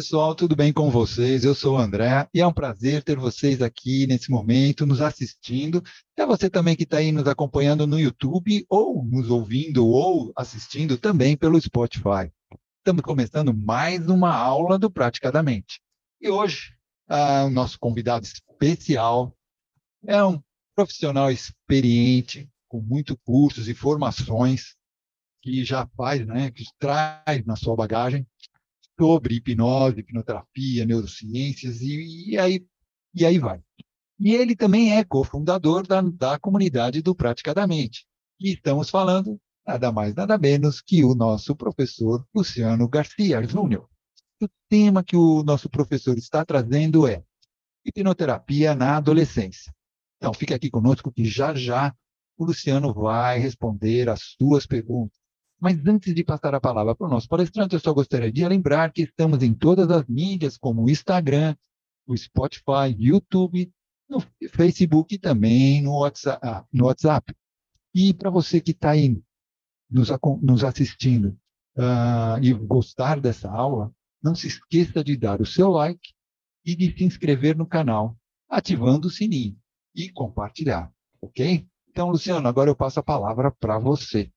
Pessoal, tudo bem com vocês? Eu sou o André e é um prazer ter vocês aqui nesse momento, nos assistindo. É você também que está aí nos acompanhando no YouTube, ou nos ouvindo, ou assistindo também pelo Spotify. Estamos começando mais uma aula do Praticadamente. E hoje, ah, o nosso convidado especial é um profissional experiente, com muitos cursos e formações, que já faz, né, que traz na sua bagagem sobre hipnose, hipnoterapia, neurociências e, e, aí, e aí vai. E ele também é cofundador da, da comunidade do Praticadamente. E estamos falando nada mais, nada menos que o nosso professor Luciano Garcia Júnior. O tema que o nosso professor está trazendo é hipnoterapia na adolescência. Então, fique aqui conosco que já já o Luciano vai responder as suas perguntas. Mas antes de passar a palavra para o nosso palestrante, eu só gostaria de lembrar que estamos em todas as mídias, como o Instagram, o Spotify, YouTube, no Facebook e também no WhatsApp. Ah, no WhatsApp. E para você que está aí nos, nos assistindo uh, e gostar dessa aula, não se esqueça de dar o seu like e de se inscrever no canal, ativando o sininho e compartilhar, ok? Então, Luciano, agora eu passo a palavra para você.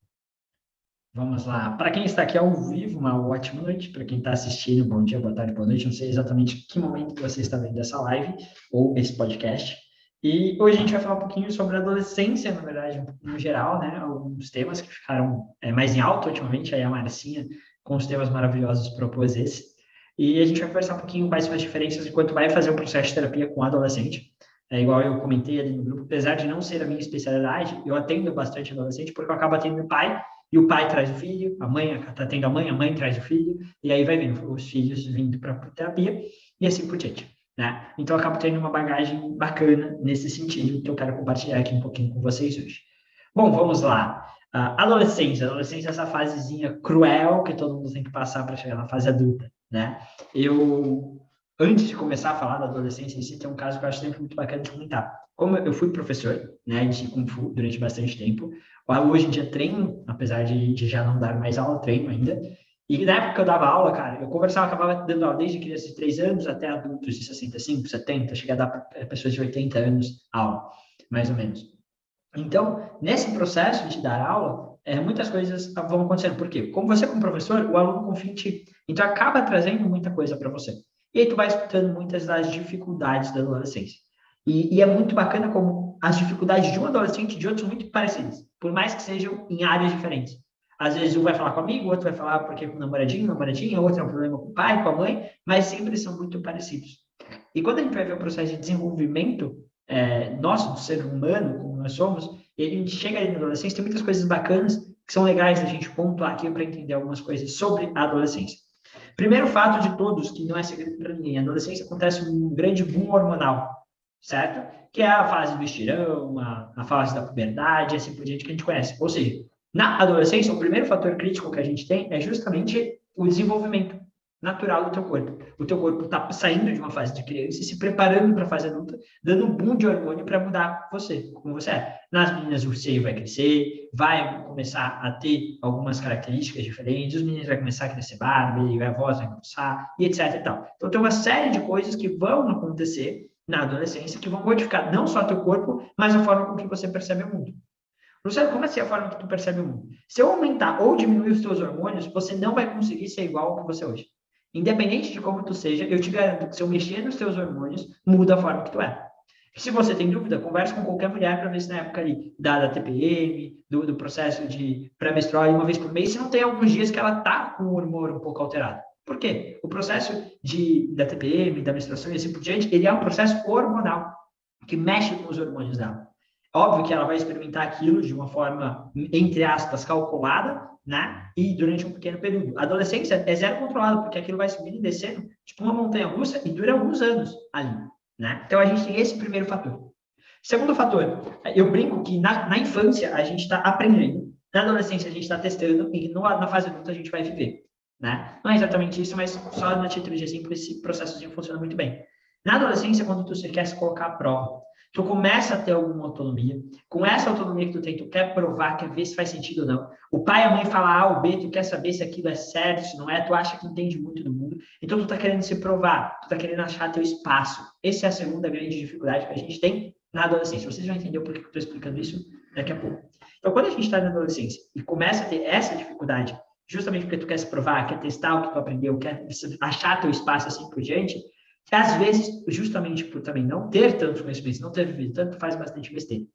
Vamos lá. Para quem está aqui ao vivo, uma ótima noite. Para quem está assistindo, bom dia, boa tarde, boa noite. Não sei exatamente que momento você está vendo essa live ou esse podcast. E hoje a gente vai falar um pouquinho sobre adolescência, na verdade, no geral, né? Alguns temas que ficaram é, mais em alta ultimamente. Aí a Marcinha, com os temas maravilhosos, propôs esse. E a gente vai conversar um pouquinho quais são as diferenças enquanto vai fazer um processo de terapia com adolescente. É igual eu comentei ali no grupo, apesar de não ser a minha especialidade, eu atendo bastante adolescente porque eu acabo atendendo pai e o pai traz o filho, a mãe está tendo a mãe, a mãe traz o filho, e aí vai vendo os filhos vindo para a terapia, e assim por diante. Né? Então, eu acabo tendo uma bagagem bacana nesse sentido, que eu quero compartilhar aqui um pouquinho com vocês hoje. Bom, vamos lá. Uh, adolescência. Adolescência é essa fasezinha cruel que todo mundo tem que passar para chegar na fase adulta, né? Eu, antes de começar a falar da adolescência em si, tem um caso que eu acho sempre muito bacana de comentar. Como eu fui professor, né, de Kung Fu durante bastante tempo, Hoje em dia treino, apesar de, de, já não dar mais aula, treino ainda. E na época que eu dava aula, cara, eu conversava, acabava dando aula desde crianças de 3 anos até adultos de 65, 70, cheguei a dar para pessoas de 80 anos aula, mais ou menos. Então, nesse processo de dar aula, é, muitas coisas vão acontecendo. Por quê? Como você, como professor, o aluno confia em ti. Então, acaba trazendo muita coisa para você. E aí, tu vai escutando muitas das dificuldades da adolescência. E, e, é muito bacana como as dificuldades de um adolescente e de outros são muito parecidas por mais que sejam em áreas diferentes. Às vezes um vai falar com o amigo, outro vai falar porque com o namoradinho, namoradinha, outro é um problema com o pai, com a mãe, mas sempre são muito parecidos. E quando a gente vai ver o processo de desenvolvimento é, nosso, do ser humano, como nós somos, e a gente chega ali na adolescência, tem muitas coisas bacanas que são legais a gente pontuar aqui para entender algumas coisas sobre a adolescência. Primeiro fato de todos, que não é segredo para ninguém, a adolescência acontece um grande boom hormonal, certo? que é a fase do estirão, a, a fase da puberdade, assim por diante que a gente conhece. Ou seja, na adolescência, o primeiro fator crítico que a gente tem é justamente o desenvolvimento natural do teu corpo. O teu corpo está saindo de uma fase de criança e se preparando para a fase adulta, dando um boom de hormônio para mudar você, como você é. Nas meninas, o seio vai crescer, vai começar a ter algumas características diferentes, os meninos vai começar a crescer barba, a voz vai começar, e etc e tal. Então, tem uma série de coisas que vão acontecer na adolescência que vão modificar não só teu corpo, mas a forma com que você percebe o mundo. Luciano, como assim a forma que tu percebe o mundo? Se eu aumentar ou diminuir os teus hormônios, você não vai conseguir ser igual ao que você é hoje. Independente de como tu seja, eu te garanto que se eu mexer nos teus hormônios, muda a forma que tu é. Se você tem dúvida, converse com qualquer mulher para ver se na época ali da, da TPM, do, do processo de pré-menstrual, uma vez por mês, se não tem alguns dias que ela tá com o hormônio um pouco alterado. Por quê? O processo de, da TPM, da menstruação e assim por diante, ele é um processo hormonal, que mexe com os hormônios dela. Óbvio que ela vai experimentar aquilo de uma forma, entre aspas, calculada, né? E durante um pequeno período. A adolescência é zero controlado, porque aquilo vai subindo e descendo, tipo uma montanha russa, e dura alguns anos ali, né? Então a gente tem esse primeiro fator. Segundo fator, eu brinco que na, na infância a gente está aprendendo, na adolescência a gente está testando, e no, na fase adulta a gente vai viver. Né? Não é exatamente isso, mas só na título de exemplo, esse processozinho funciona muito bem. Na adolescência, quando tu quer se colocar à prova, tu começa a ter alguma autonomia. Com essa autonomia que tu tem, tu quer provar, quer ver se faz sentido ou não. O pai e a mãe falam A ou B, tu quer saber se aquilo é certo, se não é, tu acha que entende muito do mundo. Então, tu tá querendo se provar, tu tá querendo achar teu espaço. Essa é a segunda grande dificuldade que a gente tem na adolescência. Vocês vão entender por que eu estou explicando isso daqui a pouco. Então, quando a gente está na adolescência e começa a ter essa dificuldade, justamente porque tu quer se provar, quer testar o que tu aprendeu, quer achar teu espaço assim por diante, às vezes, justamente por também não ter tantos conhecimentos, não ter vivido tanto, faz bastante besteira.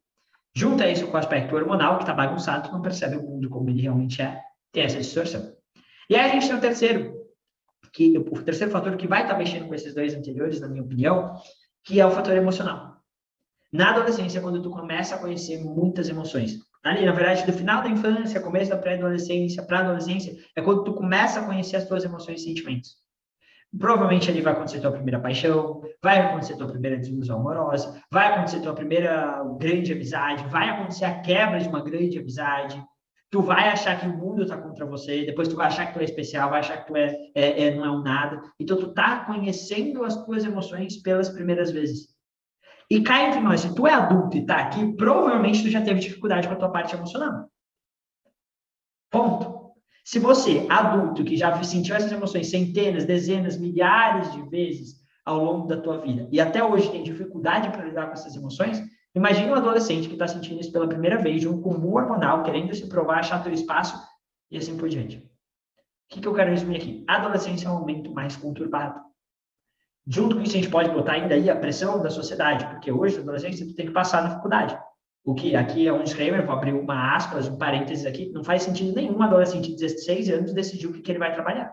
Junta isso com o aspecto hormonal, que está bagunçado, não percebe o mundo como ele realmente é, tem essa distorção. E aí a gente tem o terceiro, que o terceiro fator que vai estar tá mexendo com esses dois anteriores, na minha opinião, que é o fator emocional. Na adolescência, quando tu começa a conhecer muitas emoções, ali, na verdade, do final da infância, começo da pré-adolescência, para adolescência, é quando tu começa a conhecer as tuas emoções e sentimentos. Provavelmente ali vai acontecer tua primeira paixão, vai acontecer tua primeira desilusão amorosa, vai acontecer tua primeira grande amizade, vai acontecer a quebra de uma grande amizade. Tu vai achar que o mundo está contra você, depois tu vai achar que tu é especial, vai achar que tu é, é, é não é um nada. Então tu tá conhecendo as tuas emoções pelas primeiras vezes. E cá entre nós, se tu é adulto e tá aqui, provavelmente tu já teve dificuldade com a tua parte emocional. Ponto. Se você, adulto, que já sentiu essas emoções centenas, dezenas, milhares de vezes ao longo da tua vida e até hoje tem dificuldade para lidar com essas emoções, imagine um adolescente que está sentindo isso pela primeira vez, de um comum hormonal, querendo se provar, achar teu espaço e assim por diante. O que, que eu quero resumir aqui? Adolescência é um momento mais conturbado. Junto com isso, a gente pode botar ainda aí a pressão da sociedade, porque hoje, na adolescência, tu tem que passar na faculdade. O que aqui é um disclaimer, vou abrir uma aspas, um parênteses aqui, não faz sentido nenhum um adolescente de 16 anos decidir o que, que ele vai trabalhar.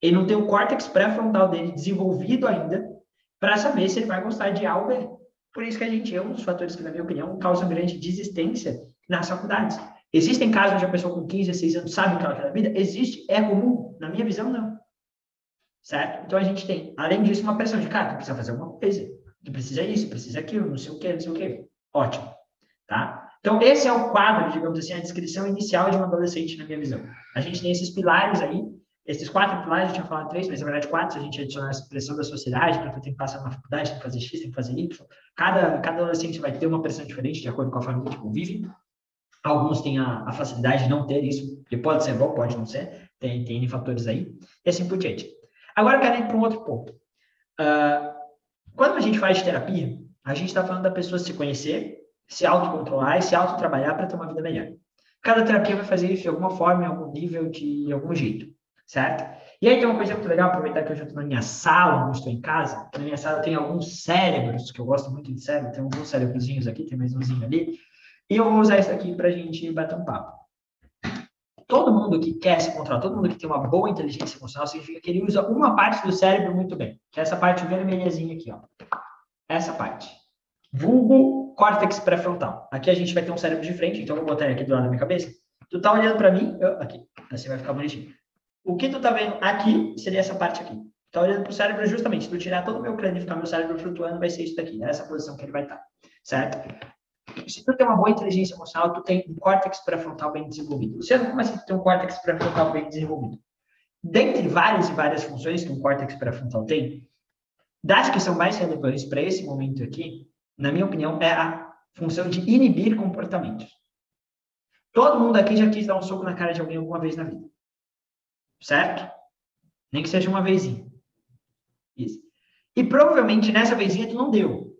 Ele não tem o córtex pré-frontal dele desenvolvido ainda para saber se ele vai gostar de A ou B. Por isso que a gente é um dos fatores que, na minha opinião, causam grande desistência nas faculdades. Existem casos onde a pessoa com 15, 16 anos sabe o que ela quer da vida? Existe, é comum. Na minha visão, não. Certo? Então a gente tem, além disso, uma pressão de, cara, tu precisa fazer alguma coisa. Tu precisa isso, precisa aquilo, não sei o quê, não sei o quê. Ótimo. Tá? Então, esse é o quadro, digamos assim, a descrição inicial de um adolescente, na minha visão. A gente tem esses pilares aí, esses quatro pilares, gente tinha falado três, mas na verdade quatro, se a gente adicionar essa pressão da sociedade, para ter que passar na faculdade, tem que fazer X, tem que fazer Y. Cada, cada adolescente vai ter uma pressão diferente, de acordo com a família que convive. Alguns têm a, a facilidade de não ter isso, que pode ser bom, pode não ser, tem, tem fatores aí, e assim por diante. Agora eu quero ir para um outro ponto. Uh, quando a gente faz terapia, a gente está falando da pessoa se conhecer, se autocontrolar e se autotrabalhar para ter uma vida melhor. Cada terapia vai fazer isso de alguma forma, em algum nível, de algum jeito, certo? E aí tem uma coisa muito legal, aproveitar que eu já estou na minha sala, não estou em casa. Na minha sala tem alguns cérebros, que eu gosto muito de cérebro, tem alguns cérebrozinhos aqui, tem mais umzinho ali. E eu vou usar isso aqui para a gente bater um papo. Todo mundo que quer se controlar, todo mundo que tem uma boa inteligência emocional, significa que ele usa uma parte do cérebro muito bem, que é essa parte vermelhazinha aqui, ó. Essa parte. Vulgo córtex pré-frontal. Aqui a gente vai ter um cérebro de frente, então eu vou botar ele aqui do lado da minha cabeça. Tu tá olhando para mim, eu, aqui, assim vai ficar bonitinho. O que tu tá vendo aqui seria essa parte aqui. Tu tá olhando pro cérebro justamente, se tu tirar todo o meu crânio e ficar meu cérebro flutuando, vai ser isso daqui, nessa posição que ele vai estar, tá, certo? Se tu tem uma boa inteligência emocional, tu tem um córtex pré-frontal bem desenvolvido. Luciano, como assim tu tem um córtex pré-frontal bem desenvolvido? Dentre várias e várias funções que um córtex pré-frontal tem, das que são mais relevantes para esse momento aqui, na minha opinião, é a função de inibir comportamentos. Todo mundo aqui já quis dar um soco na cara de alguém alguma vez na vida. Certo? Nem que seja uma vezinha. Isso. E provavelmente nessa vezinha tu não deu.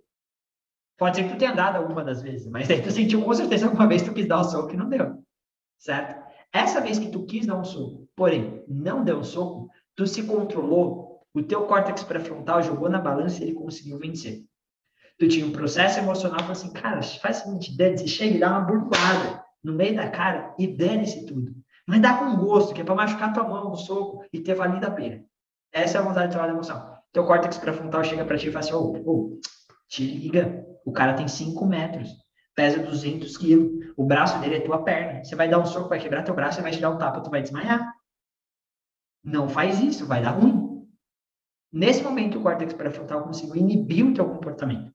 Pode ser que tu tenha dado alguma das vezes, mas aí tu sentiu com certeza alguma vez tu quis dar um soco e não deu. Certo? Essa vez que tu quis dar um soco, porém não deu um soco, tu se controlou, o teu córtex pré-frontal jogou na balança e ele conseguiu vencer tu tinha um processo emocional, falou assim, cara, faz o seguinte, dane chega e dá uma burdoada no meio da cara e dane-se tudo. Mas dá com gosto, que é para machucar tua mão no soco e ter valido a pena. Essa é a vontade de trabalhar a emoção. Teu córtex pré-frontal chega para ti e fala assim, ô, oh, oh, te liga, o cara tem 5 metros, pesa 200 quilos, o braço dele é tua perna. Você vai dar um soco, vai quebrar teu braço, você vai te dar um tapa, tu vai desmaiar. Não faz isso, vai dar ruim. Nesse momento, o córtex pré-frontal conseguiu inibir o teu comportamento.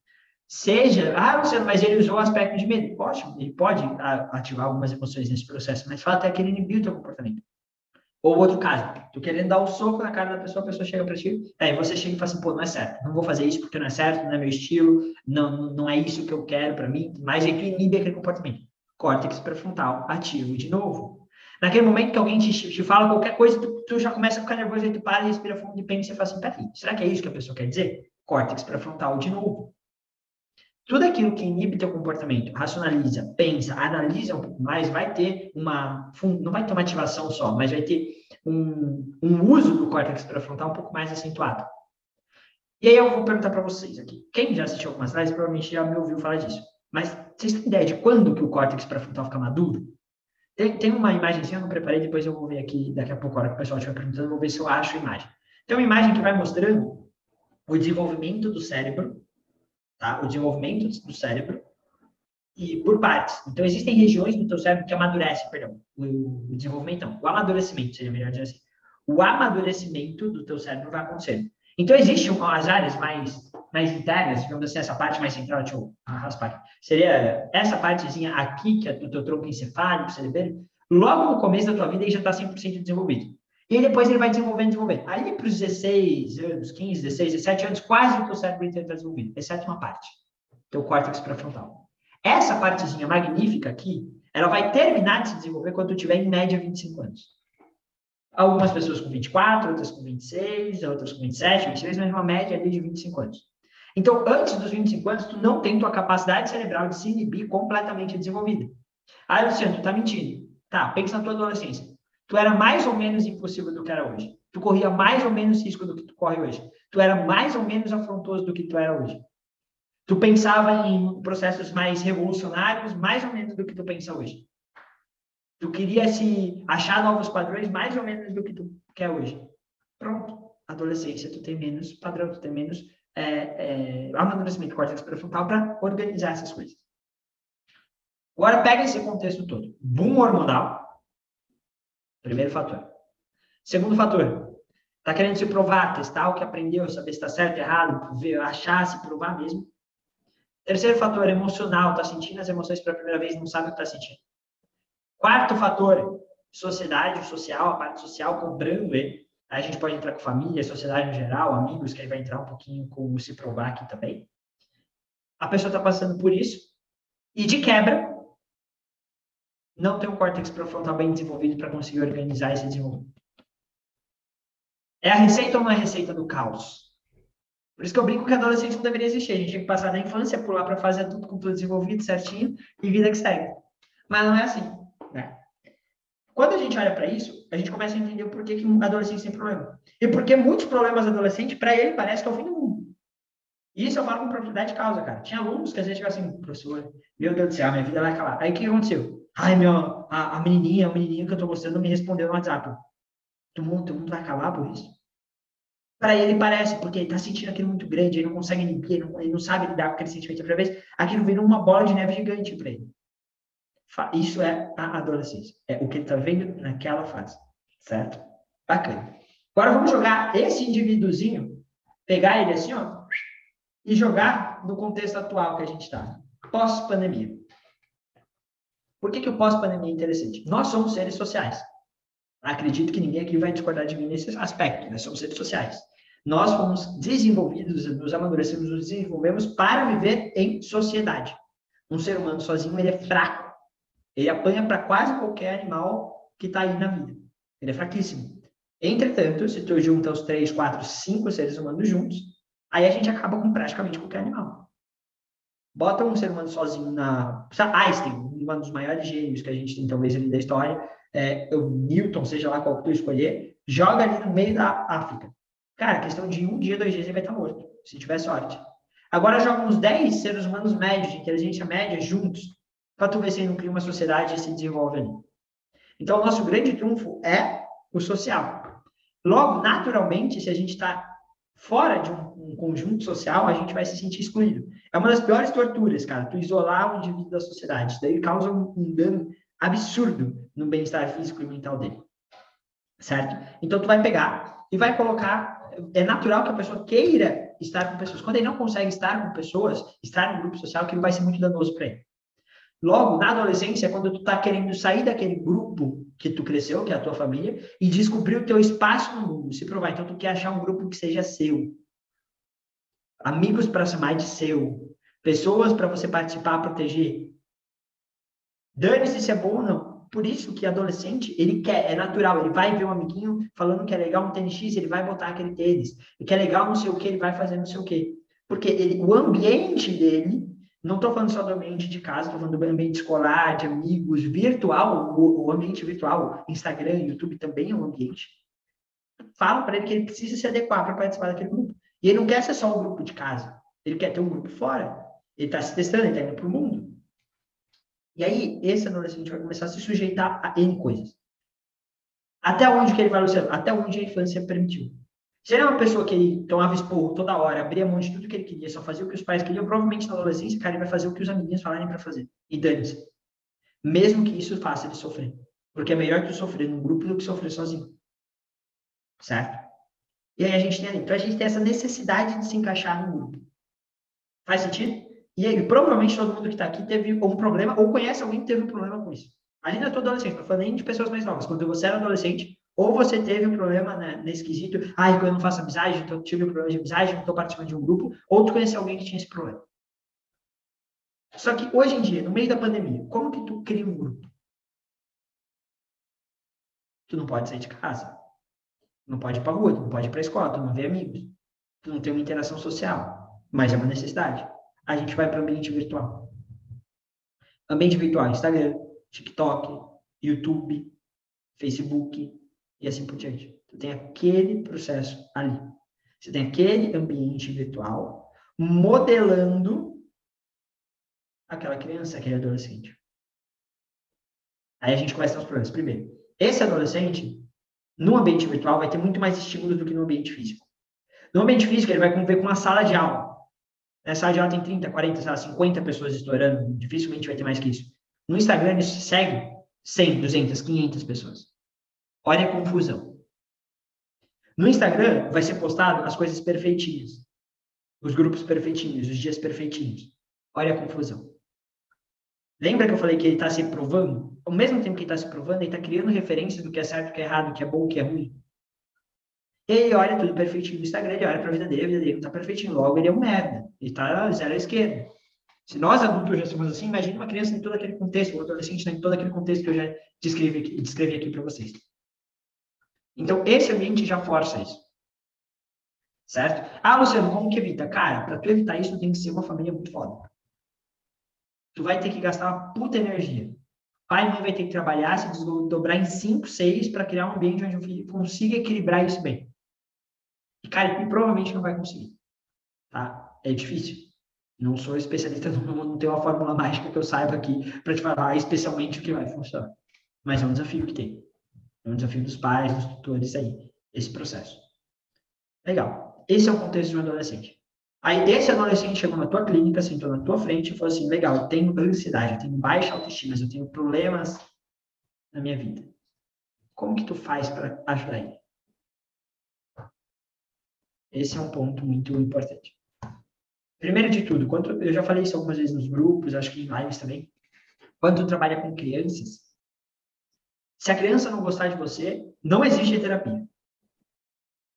Seja, ah, Luciano, mas ele usou o aspecto de medo. Ótimo, ele pode ativar algumas emoções nesse processo, mas fala até que ele inibiu o teu comportamento. Ou outro caso, tu querendo dar um soco na cara da pessoa, a pessoa chega para ti, aí você chega e fala assim, pô, não é certo, não vou fazer isso porque não é certo, não é meu estilo, não, não é isso que eu quero para mim, mas aí tu inibe aquele comportamento. Córtex pré-frontal ativo de novo. Naquele momento que alguém te, te fala qualquer coisa, tu, tu, já começa a ficar nervoso, aí tu para, respira fundo e pensa e fala assim, peraí, será que é isso que a pessoa quer dizer? Córtex pré-frontal de novo. Tudo aquilo que inibe teu comportamento, racionaliza, pensa, analisa um pouco mais, vai ter uma, não vai ter uma ativação só, mas vai ter um, um uso do córtex pré-frontal um pouco mais acentuado. E aí eu vou perguntar para vocês aqui. Quem já assistiu algumas lives provavelmente já me ouviu falar disso. Mas vocês têm ideia de quando que o córtex pré-frontal fica maduro? Tem, tem uma imagem assim, eu não preparei, depois eu vou ver aqui, daqui a pouco, a hora que o pessoal estiver perguntando, eu vou ver se eu acho a imagem. Tem uma imagem que vai mostrando o desenvolvimento do cérebro tá? o desenvolvimento do cérebro e por partes. Então, existem regiões do teu cérebro que amadurecem, perdão, o, desenvolvimento, não, o amadurecimento, seria melhor dizer assim. O amadurecimento do teu cérebro vai acontecer. Então, existem as áreas mais, mais internas, digamos assim, essa parte mais central, deixa eu raspar Seria essa partezinha aqui, que é do teu tronco encefálico, cerebelo, logo no começo da tua vida, ele já está 100% desenvolvido. E depois ele vai desenvolvendo, desenvolvendo. Aí, para os 16 anos, 15, 16, 17 anos, quase o teu cérebro inteiro está desenvolvido, exceto uma parte, teu córtex pré-frontal. Essa partezinha magnífica aqui, ela vai terminar de se desenvolver quando tiver, em média, 25 anos. Algumas pessoas com 24, outras com 26, outras com 27, 26, mas uma média ali de 25 anos. Então, antes dos 25 anos, tu não tem tua capacidade cerebral de se inibir completamente desenvolvida. Ah, Luciano, tu tá mentindo. Tá, pensa na tua adolescência tu era mais ou menos impossível do que era hoje. Tu corria mais ou menos risco do que tu corre hoje. Tu era mais ou menos afrontoso do que tu era hoje. Tu pensava em processos mais revolucionários, mais ou menos do que tu pensa hoje. Tu queria se achar novos padrões, mais ou menos do que tu quer hoje. Pronto. Adolescência, tu tem menos padrão, tu tem menos é, é, amadurecimento córtex pré-frontal para organizar essas coisas. Agora pega esse contexto todo. Boom hormonal, Primeiro fator. Segundo fator, está querendo se provar, testar o que aprendeu, saber se está certo, errado, ver, achar, se provar mesmo. Terceiro fator, emocional, está sentindo as emoções pela primeira vez, não sabe o que está sentindo. Quarto fator, sociedade, social, a parte social cobrando ele. Aí a gente pode entrar com família, sociedade em geral, amigos, que aí vai entrar um pouquinho com se provar aqui também. A pessoa está passando por isso. E de quebra, não tem um córtex pré-frontal bem desenvolvido para conseguir organizar esse desenvolvimento. É a receita ou não é a receita do caos? Por isso que eu brinco que a adolescência não deveria existir. A gente tinha que passar da infância, pular para fase adulta com tudo desenvolvido, certinho, e vida que segue. Mas não é assim. Né? Quando a gente olha para isso, a gente começa a entender o porquê que o adolescente tem problema. E porque muitos problemas adolescentes, para ele, parece que é o fim do mundo. Isso eu falo com propriedade de causa, cara. Tinha alunos que às vezes ficam assim, professor, meu Deus do céu, minha vida vai acabar. Aí o que aconteceu? Ai, meu, a, a menininha, o menininho que eu tô gostando me respondeu no WhatsApp. Todo mundo, todo mundo vai acabar por isso? Para ele parece, porque ele tá sentindo aquilo muito grande, ele não consegue limpar, ele não, ele não sabe lidar com aquele sentimento a vez, aquilo vira uma bola de neve gigante para ele. Isso é a adolescência. É o que ele está vendo naquela fase. Certo? Bacana. Agora vamos jogar esse indivíduozinho, pegar ele assim, ó, e jogar no contexto atual que a gente está. Pós-pandemia. Por que, que o pós-pandemia é interessante? Nós somos seres sociais. Acredito que ninguém aqui vai discordar de mim nesse aspecto. Nós somos seres sociais. Nós fomos desenvolvidos, nos amadurecemos, nos desenvolvemos para viver em sociedade. Um ser humano sozinho, ele é fraco. Ele apanha para quase qualquer animal que está aí na vida. Ele é fraquíssimo. Entretanto, se tu junta os três, quatro, cinco seres humanos juntos, aí a gente acaba com praticamente qualquer animal. Bota um ser humano sozinho na. Einstein, um dos maiores gênios que a gente tem, talvez, ali da história, é, o Newton, seja lá qual que tu escolher, joga ali no meio da África. Cara, questão de um dia, dois dias, ele vai estar morto, se tiver sorte. Agora joga uns 10 seres humanos médios, de inteligência média, juntos, para tu ver se ele não cria uma sociedade e se desenvolve ali. Então, o nosso grande trunfo é o social. Logo, naturalmente, se a gente está fora de um, um, conjunto social, a gente vai se sentir excluído. É uma das piores torturas, cara, tu isolar o indivíduo da sociedade. Isso daí causa um, um dano absurdo no bem-estar físico e mental dele. Certo? Então, tu vai pegar e vai colocar. É natural que a pessoa queira estar com pessoas. Quando ele não consegue estar com pessoas, estar no grupo social, aquilo vai ser muito danoso para ele. Logo, na adolescência, quando tu tá querendo sair daquele grupo que tu cresceu, que é a tua família, e descobrir o teu espaço no mundo, se provar. Então, tu quer achar um grupo que seja seu. Amigos para chamar de seu. Pessoas para você participar, proteger. Dane-se se é bom ou não. Por isso que adolescente, ele quer, é natural, ele vai ver um amiguinho falando que é legal um tênis X, ele vai botar aquele tênis. E que é legal não sei o que, ele vai fazer não sei o que. Porque ele, o ambiente dele não estou falando só do ambiente de casa, estou falando do ambiente escolar, de amigos, virtual, o, o ambiente virtual, Instagram, YouTube também é um ambiente. Fala para ele que ele precisa se adequar para participar daquele grupo. E ele não quer ser só um grupo de casa, ele quer ter um grupo fora. Ele está se testando, ele está indo para o mundo. E aí, esse adolescente vai começar a se sujeitar a N coisas. Até onde que ele vai, Luciano? Até onde a infância permitiu. Se ele é uma pessoa que tomava esporro toda hora, abria mão de tudo que ele queria, só fazia o que os pais queriam, provavelmente na adolescência, cara, ele vai fazer o que os amiguinhos falarem para fazer. E dane-se. Mesmo que isso faça ele sofrer. Porque é melhor que sofrer num grupo do que sofrer sozinho. Certo? E aí a gente tem, então a gente tem essa necessidade de se encaixar num grupo. Faz sentido? E aí, provavelmente todo mundo que está aqui teve um problema, ou conhece alguém que teve um problema com isso. Ali na tua adolescente, não falando nem de pessoas mais novas. Quando você era adolescente, ou você teve um problema né, nesse quesito, ah, eu não faço amizade, então tive um problema de amizade, não estou participando de um grupo, ou tu conhece alguém que tinha esse problema. Só que hoje em dia, no meio da pandemia, como que tu cria um grupo? Tu não pode sair de casa. Não pode ir para rua, tu não pode ir para escola, tu não vê amigos. Tu não tem uma interação social. Mas é uma necessidade. A gente vai para o ambiente virtual. Ambiente virtual, Instagram, TikTok, YouTube, Facebook, e assim por diante. Tu tem aquele processo ali. Você tem aquele ambiente virtual modelando aquela criança, aquele adolescente. Aí a gente começa os problemas. Primeiro, esse adolescente, no ambiente virtual, vai ter muito mais estímulo do que no ambiente físico. No ambiente físico, ele vai conviver com uma sala de aula. Na sala de aula tem 30, 40, sei lá, 50 pessoas estourando, dificilmente vai ter mais que isso. No Instagram, isso segue 100, 200, 500 pessoas. Olha a confusão. No Instagram vai ser postado as coisas perfeitinhas. Os grupos perfeitinhos, os dias perfeitinhos. Olha a confusão. Lembra que eu falei que ele está se provando? Ao mesmo tempo que ele está se provando, ele está criando referências do que é certo, do que é errado, do que é bom, do que é ruim. Ele olha tudo perfeitinho no Instagram, ele olha para a vida dele, a vida dele não está perfeitinho. Logo, ele é um merda. Ele está zero à esquerda. Se nós adultos já somos assim, imagine uma criança em todo aquele contexto, um adolescente em todo aquele contexto que eu já descrevi aqui, descrevi aqui para vocês. Então, esse ambiente já força isso. Certo? Ah, Luciano, como que evita? Cara, para tu evitar isso, tem que ser uma família muito foda. Tu vai ter que gastar uma puta energia. Pai e mãe vai ter que trabalhar, se dobrar em 5, 6 para criar um ambiente onde o filho consiga equilibrar isso bem. E, cara, e provavelmente não vai conseguir. Tá? É difícil. Não sou especialista, não, não tenho uma fórmula mágica que eu saiba aqui para te falar especialmente o que vai funcionar. Mas é um desafio que tem. É um desafio dos pais, dos tutores aí, esse processo. Legal. Esse é o contexto de um adolescente. Aí esse adolescente chegou na tua clínica, sentou na tua frente e falou assim, legal, eu tenho ansiedade, eu tenho baixa autoestima, eu tenho problemas na minha vida. Como que tu faz para ajudar ele? Esse é um ponto muito importante. Primeiro de tudo, quando eu já falei isso algumas vezes nos grupos, acho que em lives também, quando tu trabalha com crianças, se a criança não gostar de você, não existe terapia.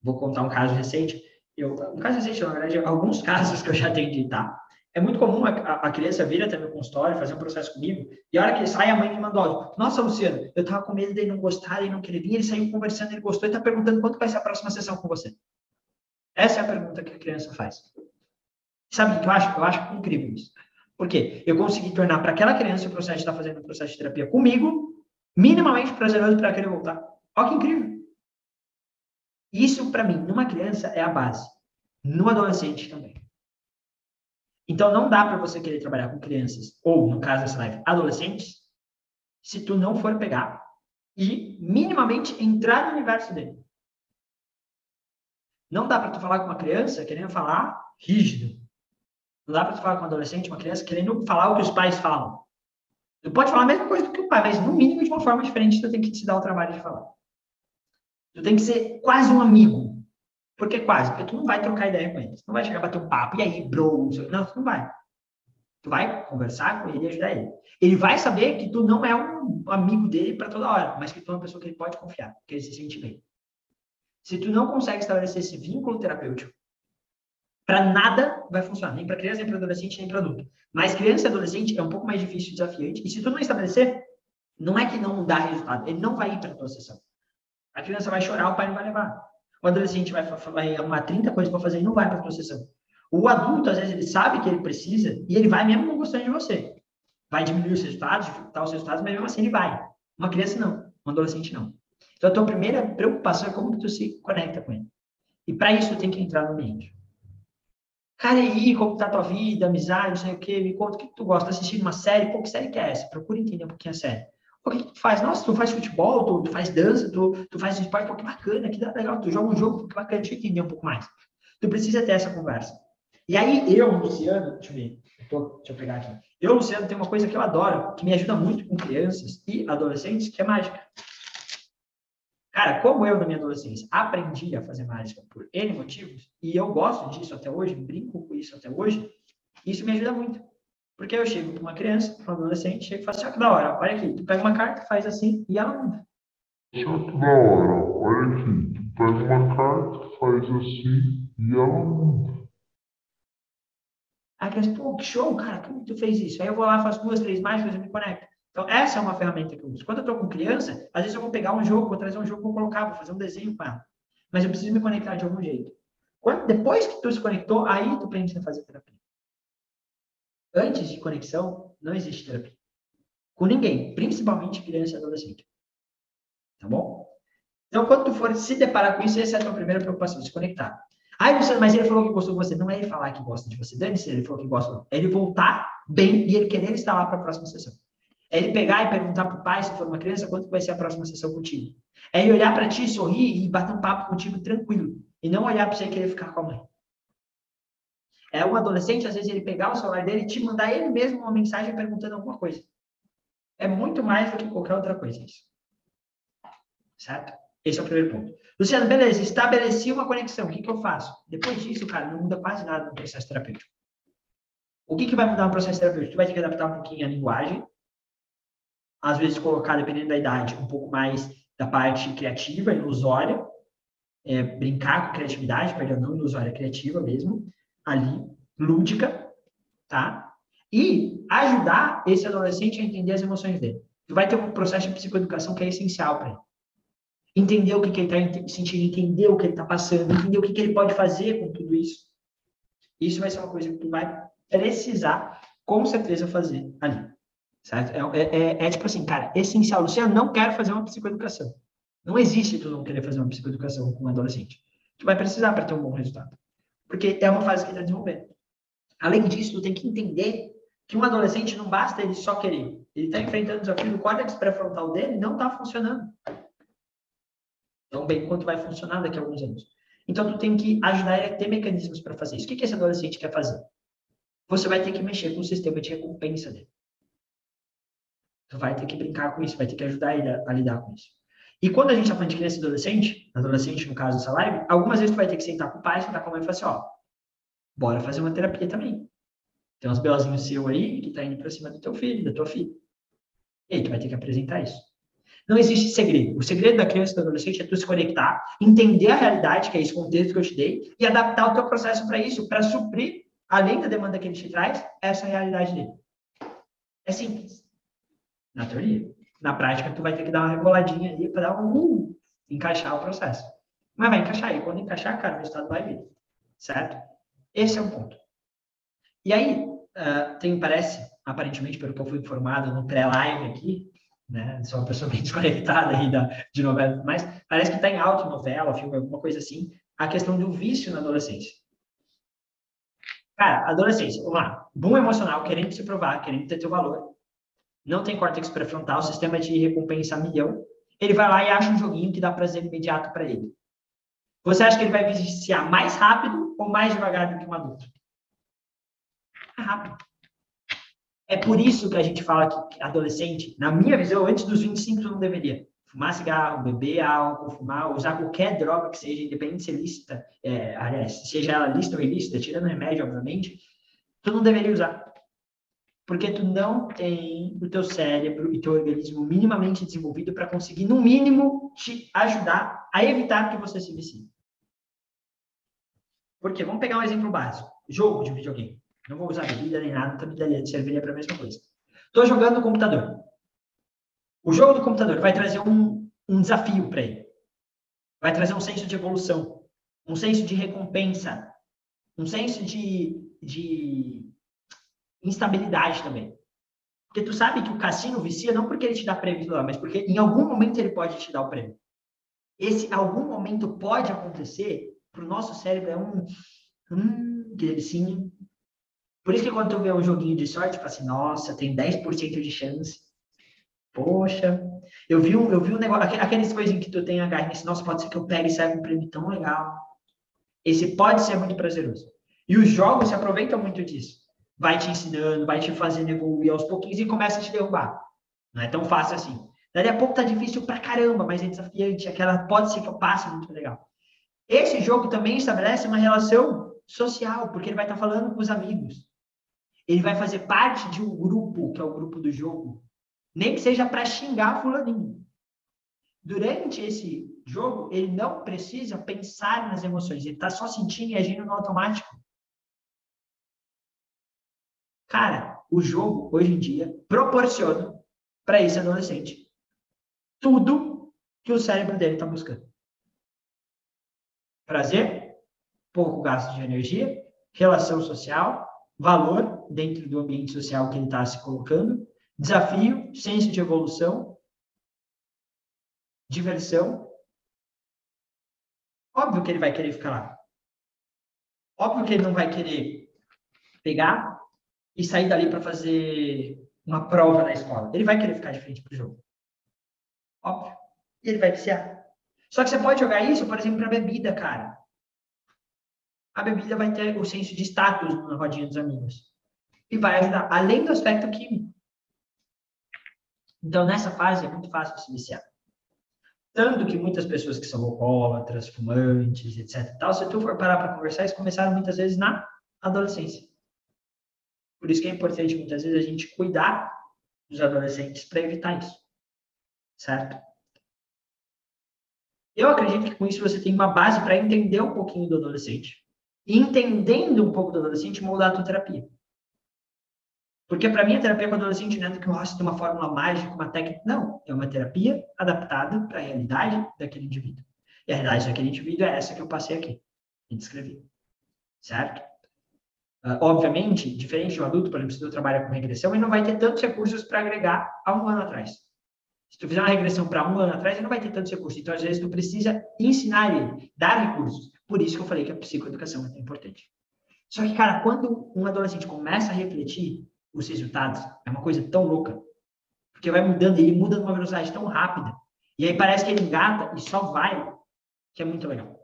Vou contar um caso recente. Eu, um caso recente, na verdade, alguns casos que eu já atendi, tá? É muito comum a, a criança vir até meu consultório, fazer um processo comigo, e a hora que ele sai, a mãe me áudio. Nossa, Luciano, eu tava com medo dele não gostar, ele não querer vir, ele saiu conversando, ele gostou, e tá perguntando quando vai ser a próxima sessão com você. Essa é a pergunta que a criança faz. Sabe o que eu acho? Eu acho incrível isso. Por quê? Eu consegui tornar para aquela criança o processo de estar tá fazendo um processo de terapia comigo minimamente prazeroso para querer voltar. Olha que incrível. Isso, para mim, numa criança é a base. No adolescente também. Então, não dá para você querer trabalhar com crianças, ou, no caso dessa live, adolescentes, se tu não for pegar e minimamente entrar no universo dele. Não dá para tu falar com uma criança querendo falar rígido. Não dá para tu falar com um adolescente, uma criança querendo falar o que os pais falam. Tu pode falar a mesma coisa que o pai, mas no mínimo de uma forma diferente, tu tem que te dar o trabalho de falar. Tu tem que ser quase um amigo. Por que quase? Porque tu não vai trocar ideia com eles. Tu não vai chegar bater um papo. E aí, bro? Não, tu não vai. Tu vai conversar com ele e ajudar ele. Ele vai saber que tu não é um amigo dele para toda hora, mas que tu é uma pessoa que ele pode confiar, que ele se sente bem. Se tu não consegue estabelecer esse vínculo terapêutico, para nada vai funcionar, nem para criança, nem para adolescente, nem para adulto. Mas criança e adolescente é um pouco mais difícil e desafiante. E se tu não estabelecer, não é que não dá resultado, ele não vai ir para a tua sessão. A criança vai chorar, o pai não vai levar. O adolescente vai, vai arrumar 30 coisas para fazer e não vai para a tua sessão. O adulto, às vezes, ele sabe que ele precisa e ele vai mesmo não gostando de você. Vai diminuir os resultados, dificultar os resultados, mas mesmo assim ele vai. Uma criança não, um adolescente não. Então, a tua primeira preocupação é como tu se conecta com ele. E para isso, tem que entrar no ambiente. Cara, e aí, como tá a tua vida, amizade, não sei o quê, me conta o que tu gosta, assistindo uma série, pô, que série que é essa? Procura entender um pouquinho a série. O que tu faz? Nossa, tu faz futebol, tu, tu faz dança, tu, tu faz esporte, pô, que bacana, que legal, tu joga um jogo, que bacana, deixa eu entender um pouco mais. Tu precisa ter essa conversa. E aí, eu, Luciano, deixa eu ver, tô, deixa eu pegar aqui. Eu, Luciano, tem uma coisa que eu adoro, que me ajuda muito com crianças e adolescentes, que é mágica. Cara, como eu, na minha adolescência, aprendi a fazer mágica por N motivos, e eu gosto disso até hoje, brinco com isso até hoje, isso me ajuda muito. Porque eu chego para uma criança, para um adolescente, chego e falo assim, ó, que da hora, olha aqui, tu pega uma carta, faz assim, e ela muda. Só que da hora, olha aqui, tu pega uma carta, faz assim, e ela muda. Aí a criança, pô, que show, cara, como tu fez isso? Aí eu vou lá, faço duas, três mágicas e me conecto. Então, essa é uma ferramenta que eu uso. Quando eu estou com criança, às vezes eu vou pegar um jogo, vou trazer um jogo, vou colocar, vou fazer um desenho com ela. Mas eu preciso me conectar de algum jeito. Quando, depois que tu se conectou, aí tu aprende a fazer terapia. Antes de conexão, não existe terapia. Com ninguém, principalmente criança e adolescente. Tá bom? Então, quando tu for se deparar com isso, essa é a tua primeira preocupação, se conectar. Ai, Luciano, mas ele falou que gostou de você. Não é ele falar que gosta de você. Dane-se, ele falou que gosta. É ele voltar bem e ele querer estar lá para a próxima sessão. É ele pegar e perguntar para o pai, se for uma criança, quanto vai ser a próxima sessão contigo. É ele olhar para ti, sorrir e bater um papo contigo tranquilo. E não olhar para você e querer ficar com a mãe. É um adolescente, às vezes, ele pegar o celular dele e te mandar ele mesmo uma mensagem perguntando alguma coisa. É muito mais do que qualquer outra coisa isso. Certo? Esse é o primeiro ponto. Luciano, beleza, estabeleci uma conexão. O que, que eu faço? Depois disso, cara, não muda quase nada no processo terapêutico. O que, que vai mudar no processo terapêutico? Tu vai ter que adaptar um pouquinho a linguagem, às vezes colocar, dependendo da idade, um pouco mais da parte criativa, ilusória, é, brincar com criatividade, perdão, não ilusória, criativa mesmo, ali, lúdica, tá? E ajudar esse adolescente a entender as emoções dele. Tu vai ter um processo de psicoeducação que é essencial para ele. Entender o que, que ele está sentindo, entender o que ele está passando, entender o que, que ele pode fazer com tudo isso. Isso vai ser uma coisa que tu vai precisar, com certeza, fazer ali. Certo? É, é, é, é, tipo assim, cara, essencial. Luciano, não quero fazer uma psicoeducação. Não existe tu não querer fazer uma psicoeducação com um adolescente. Tu vai precisar para ter um bom resultado. Porque é uma fase que está desenvolvendo. Além disso, tu tem que entender que um adolescente não basta ele só querer. Ele está enfrentando o desafio do córtex pré-frontal dele não está funcionando. Tão bem quanto vai funcionar daqui a alguns anos. Então, tu tem que ajudar ele a ter mecanismos para fazer isso. O que, que esse adolescente quer fazer? Você vai ter que mexer com o sistema de recompensa dele. Tu vai ter que brincar com isso, vai ter que ajudar ele a, a lidar com isso. E quando a gente está falando de criança e adolescente, adolescente no caso dessa live, algumas vezes tu vai ter que sentar com o pai, sentar com a mãe e falar assim, ó, bora fazer uma terapia também. Tem uns belozinhos seu aí que tá indo para cima do teu filho, da tua filha. E aí tu vai ter que apresentar isso. Não existe segredo. O segredo da criança e do adolescente é tu se conectar, entender a realidade, que é esse contexto que eu te dei, e adaptar o teu processo para isso, para suprir, além da demanda que ele te traz, essa realidade dele. É simples. Na teoria. Na prática, tu vai ter que dar uma reboladinha ali para dar um encaixar o processo. Mas vai encaixar. E quando encaixar, cara, o resultado vai vir. Certo? Esse é o ponto. E aí, uh, tem, parece, aparentemente, pelo que eu fui informado no pré-live aqui, né? Sou uma pessoa bem desconectada aí da, de novela, mas parece que está em alta novela, filme, alguma coisa assim, a questão do vício na adolescência. Cara, adolescência, vamos lá. Boom emocional, querendo se provar, querendo ter teu valor não tem córtex pré-frontal, sistema de recompensa milhão, ele vai lá e acha um joguinho que dá prazer imediato para ele. Você acha que ele vai viciar mais rápido ou mais devagar do que um adulto? É rápido. É por isso que a gente fala que adolescente, na minha visão, antes dos 25 não deveria fumar cigarro, beber álcool, fumar, usar qualquer droga que seja, independente de ser lícita, é, seja ela lícita ou ilícita, tirando remédio, obviamente, tu não deveria usar. Porque tu não tem o teu cérebro e teu organismo minimamente desenvolvido para conseguir, no mínimo, te ajudar a evitar que você se vicie. Porque, vamos pegar um exemplo básico. Jogo de videogame. Não vou usar bebida nem nada, também daria, serviria para a mesma coisa. Estou jogando no computador. O jogo do computador vai trazer um, um desafio para ele. Vai trazer um senso de evolução, um senso de recompensa, um senso de, de instabilidade também. Porque tu sabe que o cassino vicia não porque ele te dá prêmio lá, mas porque em algum momento ele pode te dar o prêmio. Esse algum momento pode acontecer para o nosso cérebro é um hum, que delicinha. Por isso que quando tu vê um joguinho de sorte, tu fala assim, nossa, tem 10% de chance. Poxa, eu vi um, eu vi um negócio, aqueles coisinhos que tu tem a garra assim, nossa, pode ser que eu pegue e saiba um prêmio tão legal. Esse pode ser muito prazeroso. E os jogos se aproveitam muito disso. Vai te ensinando, vai te fazendo evoluir aos pouquinhos e começa a te derrubar. Não é tão fácil assim. Daqui a pouco tá difícil pra caramba, mas é desafiante. Aquela pode ser que eu passe muito legal. Esse jogo também estabelece uma relação social, porque ele vai estar tá falando com os amigos. Ele vai fazer parte de um grupo, que é o grupo do jogo. Nem que seja para xingar fulaninho. Durante esse jogo, ele não precisa pensar nas emoções, ele está só sentindo e agindo no automático. Cara, o jogo, hoje em dia, proporciona para esse adolescente tudo que o cérebro dele está buscando. Prazer, pouco gasto de energia, relação social, valor dentro do ambiente social que ele está se colocando, desafio, senso de evolução, diversão. Óbvio que ele vai querer ficar lá. Óbvio que ele não vai querer pegar e sair dali para fazer uma prova na escola. Ele vai querer ficar de frente para o jogo. Óbvio. E ele vai viciar. Só que você pode jogar isso, por exemplo, para bebida, cara. A bebida vai ter o senso de status na rodinha dos amigos. E vai ajudar, além do aspecto químico. Então, nessa fase, é muito fácil se viciar. Tanto que muitas pessoas que são alcoólatras, fumantes, etc. Tal, se tu for parar para conversar, eles começaram muitas vezes na adolescência. Por isso que é importante, muitas vezes, a gente cuidar dos adolescentes para evitar isso. Certo? Eu acredito que com isso você tem uma base para entender um pouquinho do adolescente. E entendendo um pouco do adolescente, moldar a tua terapia. Porque para mim a terapia com adolescente não é que nossa, tem uma fórmula mágica, uma técnica. Não, é uma terapia adaptada para a realidade daquele indivíduo. E a realidade daquele indivíduo é essa que eu passei aqui e descrevi. Certo? Uh, obviamente, diferente de um adulto, por exemplo, se tu trabalha com regressão, ele não vai ter tantos recursos para agregar há um ano atrás. Se tu fizer uma regressão para um ano atrás, ele não vai ter tantos recursos. Então, às vezes, tu precisa ensinar ele, dar recursos. Por isso que eu falei que a psicoeducação é tão importante. Só que, cara, quando um adolescente começa a refletir os resultados. É uma coisa tão louca. Porque vai mudando, ele muda numa velocidade tão rápida. E aí parece que ele engata e só vai, que é muito legal.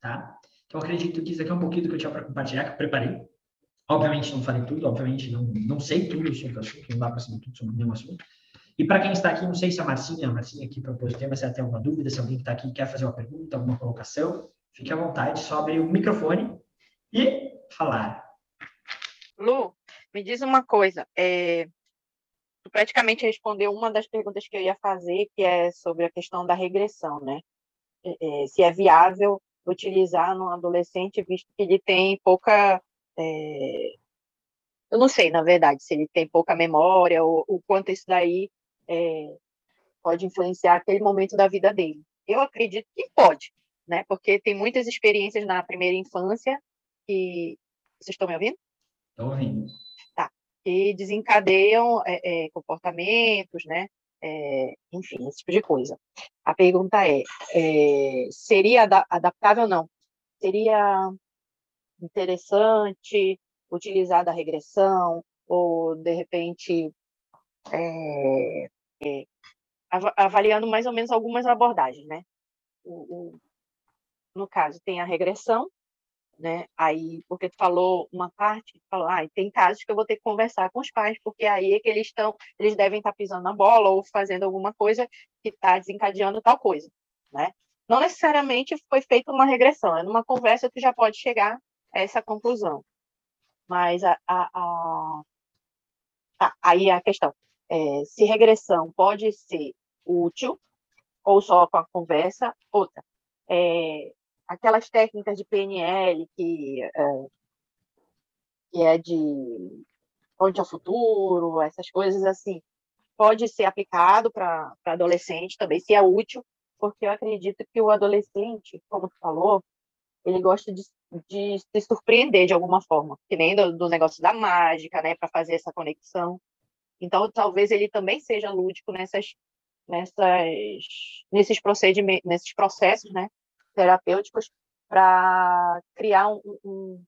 Tá? Então, acredito que isso aqui é um pouquinho do que eu tinha para compartilhar, que eu preparei. Obviamente, não falei tudo, obviamente, não, não sei tudo sobre o assunto, não dá para saber tudo sobre nenhum assunto. E para quem está aqui, não sei se a Marcinha, a Marcinha aqui propôs o tema, se ela tem alguma dúvida, se alguém que está aqui quer fazer uma pergunta, alguma colocação, fique à vontade, só abrir o microfone e falar. Lu, me diz uma coisa, é, tu praticamente respondeu uma das perguntas que eu ia fazer, que é sobre a questão da regressão, né? É, é, se é viável utilizar num adolescente, visto que ele tem pouca. É, eu não sei, na verdade, se ele tem pouca memória, ou o quanto isso daí é, pode influenciar aquele momento da vida dele. Eu acredito que pode, né? Porque tem muitas experiências na primeira infância que. Vocês estão me ouvindo? Estou ouvindo que desencadeiam é, é, comportamentos, né? É, enfim, esse tipo de coisa. A pergunta é, é seria adaptável ou não? Seria interessante utilizar da regressão ou, de repente, é, avaliando mais ou menos algumas abordagens, né? O, o, no caso, tem a regressão, né? Aí, porque tu falou uma parte, falou, ah, tem casos que eu vou ter que conversar com os pais, porque aí é que eles estão, eles devem estar pisando na bola ou fazendo alguma coisa que está desencadeando tal coisa, né? Não necessariamente foi feita uma regressão, é numa conversa tu já pode chegar a essa conclusão. Mas a, a, a ah, aí é a questão, é, se regressão pode ser útil ou só com a conversa, outra, é, aquelas técnicas de PNL que, é, que é de ponte ao futuro, essas coisas assim, pode ser aplicado para adolescente também, se é útil, porque eu acredito que o adolescente, como tu falou, ele gosta de, de se surpreender de alguma forma, que nem do, do negócio da mágica, né, para fazer essa conexão. Então, talvez ele também seja lúdico nessas, nessas, nesses procedimentos, nesses processos, né, terapêuticos, para criar um, um,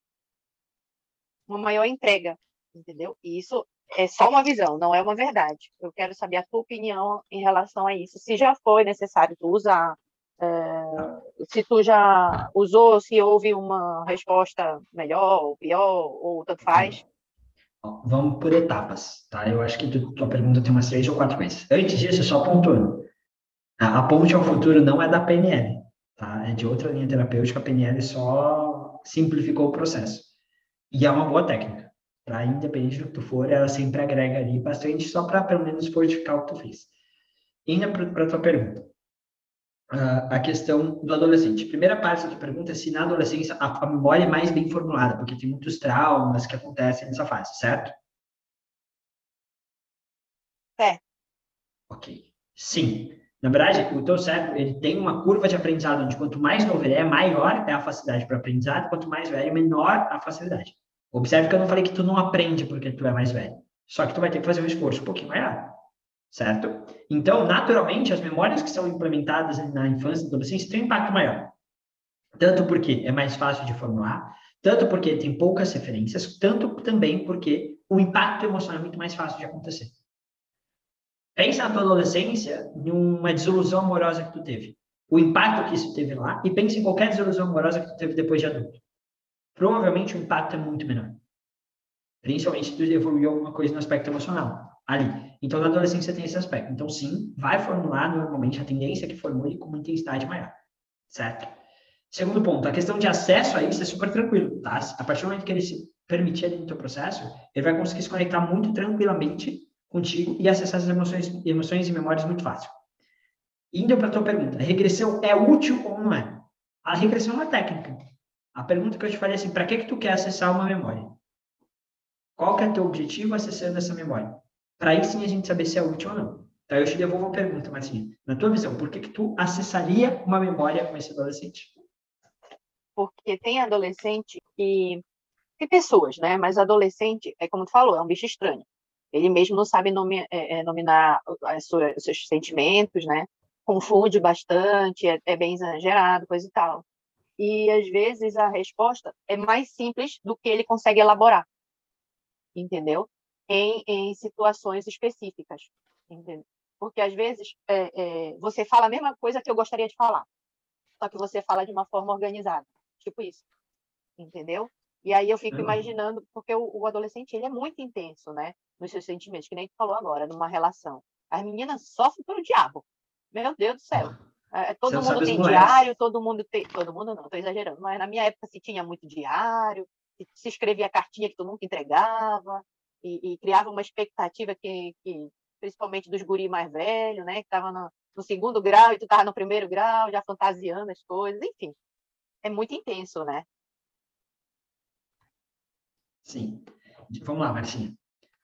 uma maior entrega, entendeu? E isso é só uma visão, não é uma verdade. Eu quero saber a tua opinião em relação a isso. Se já foi necessário tu usar, é, se tu já usou, se houve uma resposta melhor ou pior, ou tanto faz. Vamos por etapas, tá? Eu acho que tu, tua pergunta tem umas três ou quatro coisas. Antes disso, só pontuando. A, a ponte ao futuro não é da PNL, tá? É de outra linha terapêutica. A PNL só simplificou o processo. E é uma boa técnica tá? Independente do que tu for, ela sempre agrega ali bastante, só para pelo menos fortificar o que tu fez. Indo para a tua pergunta. Uh, a questão do adolescente. Primeira parte da tua pergunta é se na adolescência a, a memória é mais bem formulada, porque tem muitos traumas que acontecem nessa fase, certo? É. Ok. Sim. Na verdade, o teu cérebro ele tem uma curva de aprendizado onde quanto mais novo ele é, maior é a facilidade para aprendizado, quanto mais velho, menor a facilidade. Observe que eu não falei que tu não aprende porque tu é mais velho. Só que tu vai ter que fazer um esforço um pouquinho maior. Certo? Então, naturalmente, as memórias que são implementadas na infância e adolescência têm um impacto maior. Tanto porque é mais fácil de formular, tanto porque tem poucas referências, tanto também porque o impacto emocional é muito mais fácil de acontecer. Pensa na tua adolescência numa desilusão amorosa que tu teve. O impacto que isso teve lá, e pensa em qualquer desilusão amorosa que tu teve depois de adulto provavelmente o impacto é muito menor. Principalmente se tu evoluiu alguma coisa no aspecto emocional ali. Então, na adolescência tem esse aspecto. Então, sim, vai formular normalmente a tendência que formule com uma intensidade maior. Certo? Segundo ponto, a questão de acesso a isso é super tranquilo, tá? A partir do momento que ele se permitir ali no teu processo, ele vai conseguir se conectar muito tranquilamente contigo e acessar as emoções, emoções e memórias muito fácil. Indo para a tua pergunta, a regressão é útil ou não é? A regressão é uma técnica. A pergunta que eu te falei é assim, para que que tu quer acessar uma memória? Qual que é teu objetivo acessando essa memória? Para aí sim a gente saber se é útil ou não. Então eu te devolvo a pergunta, Marcinha. Na tua visão, por que que tu acessaria uma memória com esse adolescente? Porque tem adolescente que... Tem pessoas, né? Mas adolescente, é como tu falou, é um bicho estranho. Ele mesmo não sabe nome, é, é nominar os seus sentimentos, né? Confunde bastante, é, é bem exagerado, coisa e tal e às vezes a resposta é mais simples do que ele consegue elaborar, entendeu? Em, em situações específicas, entendeu? Porque às vezes é, é, você fala a mesma coisa que eu gostaria de falar, só que você fala de uma forma organizada, tipo isso, entendeu? E aí eu fico uhum. imaginando, porque o, o, adolescente ele é muito intenso, né, nos seus sentimentos, que nem tu falou agora, numa relação. As meninas sofrem pelo diabo. Meu Deus do céu. É, todo mundo tem diário, todo mundo tem. Todo mundo não, estou exagerando, mas na minha época se tinha muito diário, se escrevia cartinha que tu nunca entregava, e, e criava uma expectativa que, que, principalmente dos guri mais velhos, né? Que estavam no, no, segundo grau e tu estava no primeiro grau, já fantasiando as coisas, enfim. É muito intenso, né? Sim. Vamos lá, Marcinha.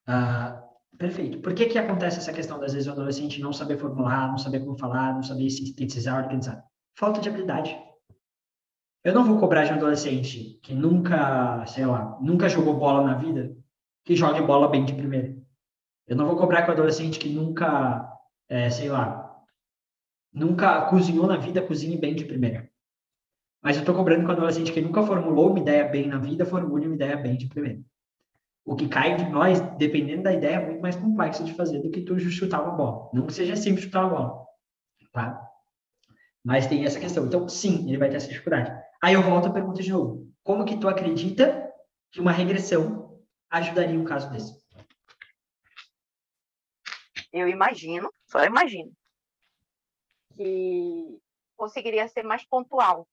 Uh, Perfeito. Por que que acontece essa questão, das vezes, o adolescente não saber formular, não saber como falar, não saber sintetizar, organizar? Falta de habilidade. Eu não vou cobrar de um adolescente que nunca, sei lá, nunca jogou bola na vida, que jogue bola bem de primeira. Eu não vou cobrar com o adolescente que nunca, é, sei lá, nunca cozinhou na vida, cozinhe bem de primeira. Mas eu estou cobrando com o adolescente que nunca formulou uma ideia bem na vida, formule uma ideia bem de primeira o que cai de nós, dependendo da ideia, é muito mais complexo de fazer do que tu chutar uma bola. Não que seja simples chutar uma bola, tá? Mas tem essa questão. Então, sim, ele vai ter essa dificuldade. Aí eu volto à pergunta de novo. Como que tu acredita que uma regressão ajudaria um caso desse? Eu imagino, só imagino, que conseguiria ser mais pontual.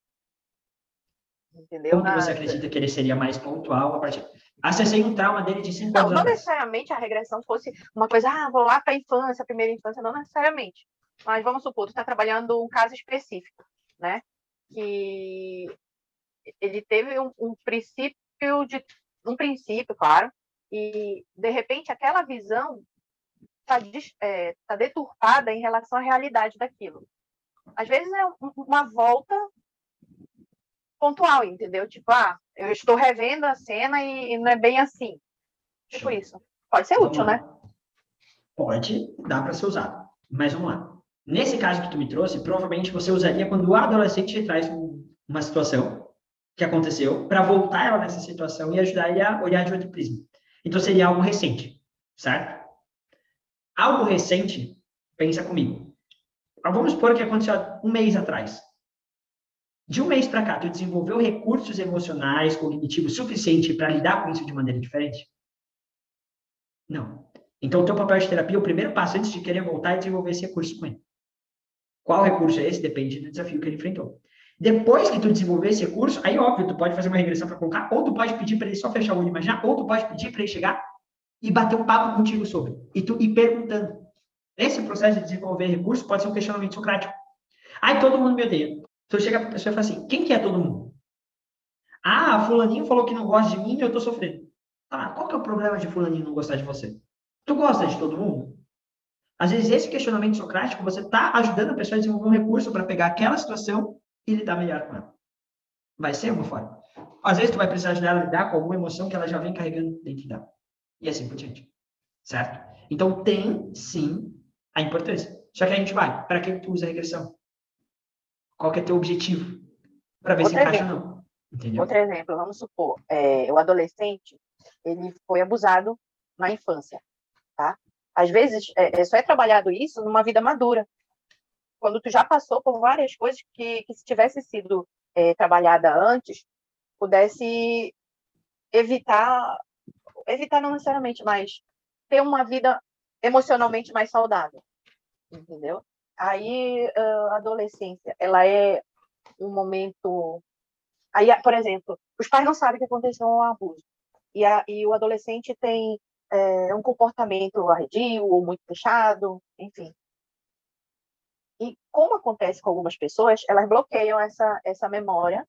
Entendeu? Como você acredita que ele seria mais pontual a partir Acessei um trauma dele de 5 Não, anos não necessariamente a regressão fosse uma coisa, ah, vou lá para a infância, primeira infância, não necessariamente. Mas vamos supor, tu está trabalhando um caso específico, né? Que ele teve um, um princípio de um princípio, claro, e de repente aquela visão está é, tá deturpada em relação à realidade daquilo. Às vezes é um- uma volta pontual, entendeu? Tipo, ah, eu estou revendo a cena e, e não é bem assim. Tipo Show. isso. Pode ser Vamos útil, né? Pode, dá para ser usado. Mas vamos lá. Nesse caso que tu me trouxe, provavelmente você usaria quando o adolescente te traz um- uma situação que aconteceu para voltar ela nessa situação e ajudar ele a olhar de outro prisma. Então seria algo recente, certo? Algo recente, pensa comigo. Vamos supor que aconteceu um mês atrás. De um mês para cá, tu desenvolveu recursos emocionais, cognitivos suficientes para lidar com isso de maneira diferente? Não. Então, o teu papel de terapia, o primeiro passo antes de querer voltar é desenvolver esse recurso com ele. Qual recurso é esse? Depende do desafio que ele enfrentou. Depois que tu desenvolver esse recurso, aí, óbvio, tu pode fazer uma regressão para colocar, ou tu pode pedir para ele só fechar o olho e imaginar, ou tu pode pedir para ele chegar e bater um papo contigo sobre. E tu ir perguntando. Esse processo de desenvolver recurso pode ser um questionamento socrático. Ai, todo mundo me odeia. Tu chega para a pessoa e fala assim, quem que é todo mundo? Ah, fulaninho falou que não gosta de mim e eu tô sofrendo. Tá, qual que é o problema de fulaninho não gostar de você? Tu gosta de todo mundo? Às vezes, esse questionamento socrático, você está ajudando a pessoa a desenvolver um recurso para pegar aquela situação e lidar melhor com ela. Vai ser uma forma. Às vezes, tu vai precisar ajudar ela a lidar com alguma emoção que ela já vem carregando dentro dela. E assim por diante. Certo? Então, tem, sim, a importância. Só que a gente vai. Para que tu usa a regressão? Qual que é teu objetivo? Para ver se Outro encaixa ou não. Entendeu? Outro exemplo, vamos supor, é, o adolescente, ele foi abusado na infância, tá? Às vezes, é, é, só é trabalhado isso numa vida madura. Quando tu já passou por várias coisas que, que se tivesse sido é, trabalhada antes, pudesse evitar, evitar não necessariamente, mas ter uma vida emocionalmente mais saudável, entendeu? Aí, a adolescência, ela é um momento Aí, por exemplo, os pais não sabem que aconteceu um abuso. E, a, e o adolescente tem é, um comportamento arredio ou muito fechado, enfim. E como acontece com algumas pessoas, elas bloqueiam essa, essa memória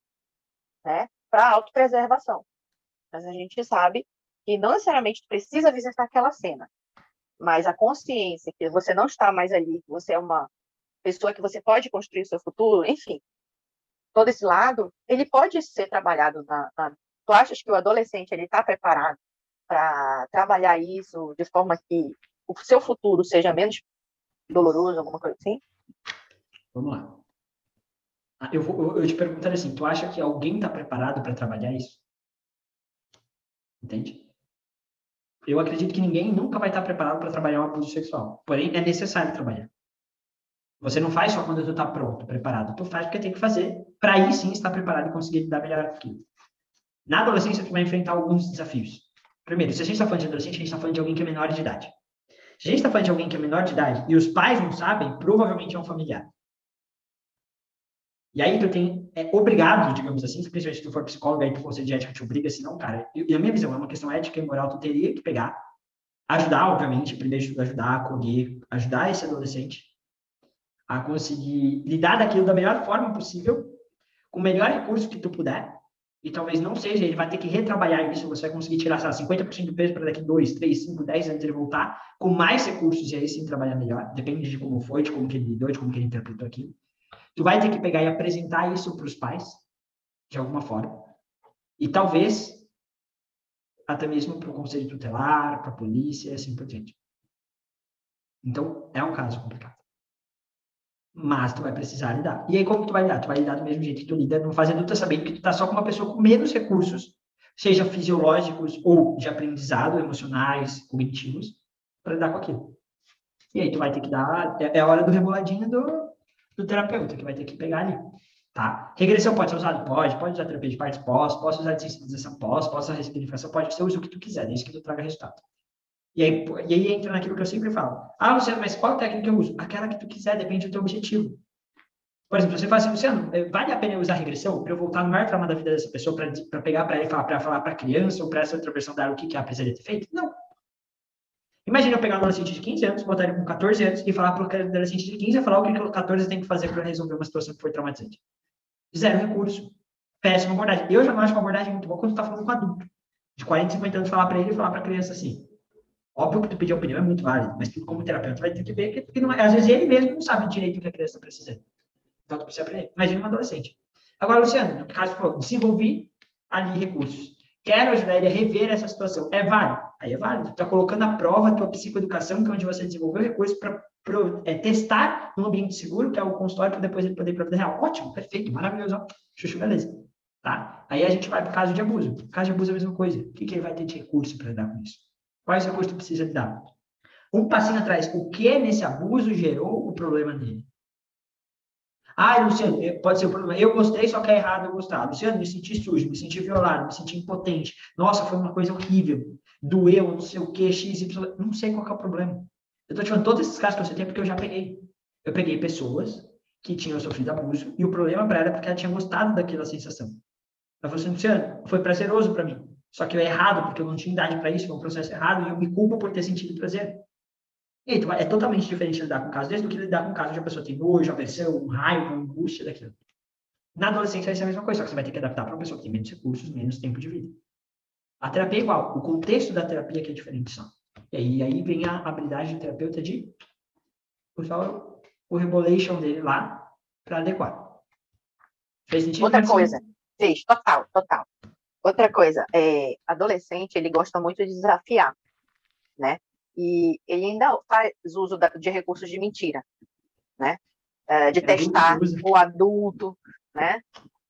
né, para autopreservação. Mas a gente sabe que não necessariamente precisa visitar aquela cena, mas a consciência que você não está mais ali, que você é uma pessoa que você pode construir o seu futuro, enfim, todo esse lado, ele pode ser trabalhado na, na... Tu achas que o adolescente ele está preparado para trabalhar isso de forma que o seu futuro seja menos doloroso, alguma coisa assim? Vamos lá. Ah, Eu, vou, eu te perguntaria assim, tu acha que alguém está preparado para trabalhar isso? Entende? Eu acredito que ninguém nunca vai estar preparado para trabalhar um abuso sexual. Porém, é necessário trabalhar. Você não faz só quando tu está pronto, preparado. Tu faz porque tem que fazer, para aí sim estar preparado e conseguir lidar melhor com aquilo. Na adolescência, tu vai enfrentar alguns desafios. Primeiro, se a gente está falando de adolescente, a gente está falando de alguém que é menor de idade. Se a gente está falando de alguém que é menor de idade e os pais não sabem, provavelmente é um familiar. E aí tu tem, é obrigado, digamos assim, principalmente se tu for psicólogo, aí tu conselho de ética te obriga, senão, cara, e, e a minha visão é uma questão ética e moral, tu teria que pegar, ajudar, obviamente, primeiro de tudo ajudar, acolher, ajudar esse adolescente a conseguir lidar daquilo da melhor forma possível, com o melhor recurso que tu puder, e talvez não seja, ele vai ter que retrabalhar isso, você vai conseguir tirar, sei lá, 50% do peso para daqui 2, 3, 5, 10 anos ele voltar com mais recursos e aí sim trabalhar melhor, depende de como foi, de como que ele lidou, de como que ele interpretou aquilo. Tu vai ter que pegar e apresentar isso para os pais, de alguma forma, e talvez até mesmo para o conselho tutelar, para a polícia e assim por diante. Então, é um caso complicado mas tu vai precisar lidar. E aí, como tu vai lidar? Tu vai lidar do mesmo jeito que tu lida no fase adulta, sabendo que tu tá só com uma pessoa com menos recursos, seja fisiológicos ou de aprendizado, emocionais, cognitivos, para lidar com aquilo. E aí tu vai ter que dar, é, é a hora do reboladinho do, do terapeuta, que vai ter que pegar ali, tá? Regressão pode ser usado? Pode. Pode usar terapia de partes pós, posso usar desensibilização pós, posso usar ressignificação, pode. Você usa o que tu quiser, desde que tu traga resultado. E aí, e aí entra naquilo que eu sempre falo. Ah, Luciano, mas qual técnica eu uso? Aquela que tu quiser, depende do teu objetivo. Por exemplo, você fala assim, Luciano, eh, vale a pena usar regressão para eu voltar no maior trauma da vida dessa pessoa para pegar para ele falar para falar para criança ou para essa outra versão dar o que, que ela precisaria ter feito? Não. Imagina eu pegar um adolescente de 15 anos, botar ele com 14 anos e falar para o adolescente de 15 e falar o que o 14 tem que fazer para resolver uma situação que foi traumatizante. Zero recurso. Péssima abordagem. Eu já não acho uma abordagem muito boa quando está falando com adulto. De 40, 50 anos, falar para ele e falar para a criança assim. Óbvio que tu pedir opinião é muito válido, mas como terapeuta, vai ter que ver que, que não, é, às vezes ele mesmo não sabe direito o que a criança está precisando. Então, tu precisa aprender. Imagina um adolescente. Agora, Luciano, no caso, pô, desenvolvi ali recursos. Quero ajudar ele a rever essa situação. É válido? Aí é válido. Está colocando à prova a tua psicoeducação, que é onde você desenvolveu recursos para é, testar num ambiente seguro, que é o consultório, para depois ele poder ir para a vida real. Ótimo, perfeito, maravilhoso. Chuchu, beleza. Tá? Aí a gente vai para o caso de abuso. Caso de abuso é a mesma coisa. O que, que ele vai ter de recurso para lidar com isso? Quais recursos precisa lidar? Um passinho atrás. O que nesse abuso gerou o problema dele? Ah, Luciano, eh, pode ser o problema. Eu gostei, só que é errado eu gostar. Luciano, me senti sujo, me senti violado, me senti impotente. Nossa, foi uma coisa horrível. Doeu, não sei o que, x, y. Não sei qual é o problema. Eu tô te falando todos esses casos que você tem porque eu já peguei. Eu peguei pessoas que tinham sofrido abuso e o problema para ela é porque ela tinha gostado daquela sensação. Ela falou assim, Luciano, foi prazeroso para mim. Só que eu é errado porque eu não tinha idade para isso, foi um processo errado e eu me culpo por ter sentido prazer. Então, é totalmente diferente lidar com um caso desse do que lidar com um caso onde a pessoa tem nojo, aversão, raiva, angústia daquilo. Na adolescência vai ser a mesma coisa, só que você vai ter que adaptar para uma pessoa que tem menos recursos, menos tempo de vida. A terapia é igual, o contexto da terapia que é diferente só. E aí, aí vem a habilidade do terapeuta de usar o rebolation dele lá para adequar. Fez sentido? Outra coisa, fez, total, total. Outra coisa, é, adolescente, ele gosta muito de desafiar, né? E ele ainda faz uso de recursos de mentira, né? É, de testar o adulto, né?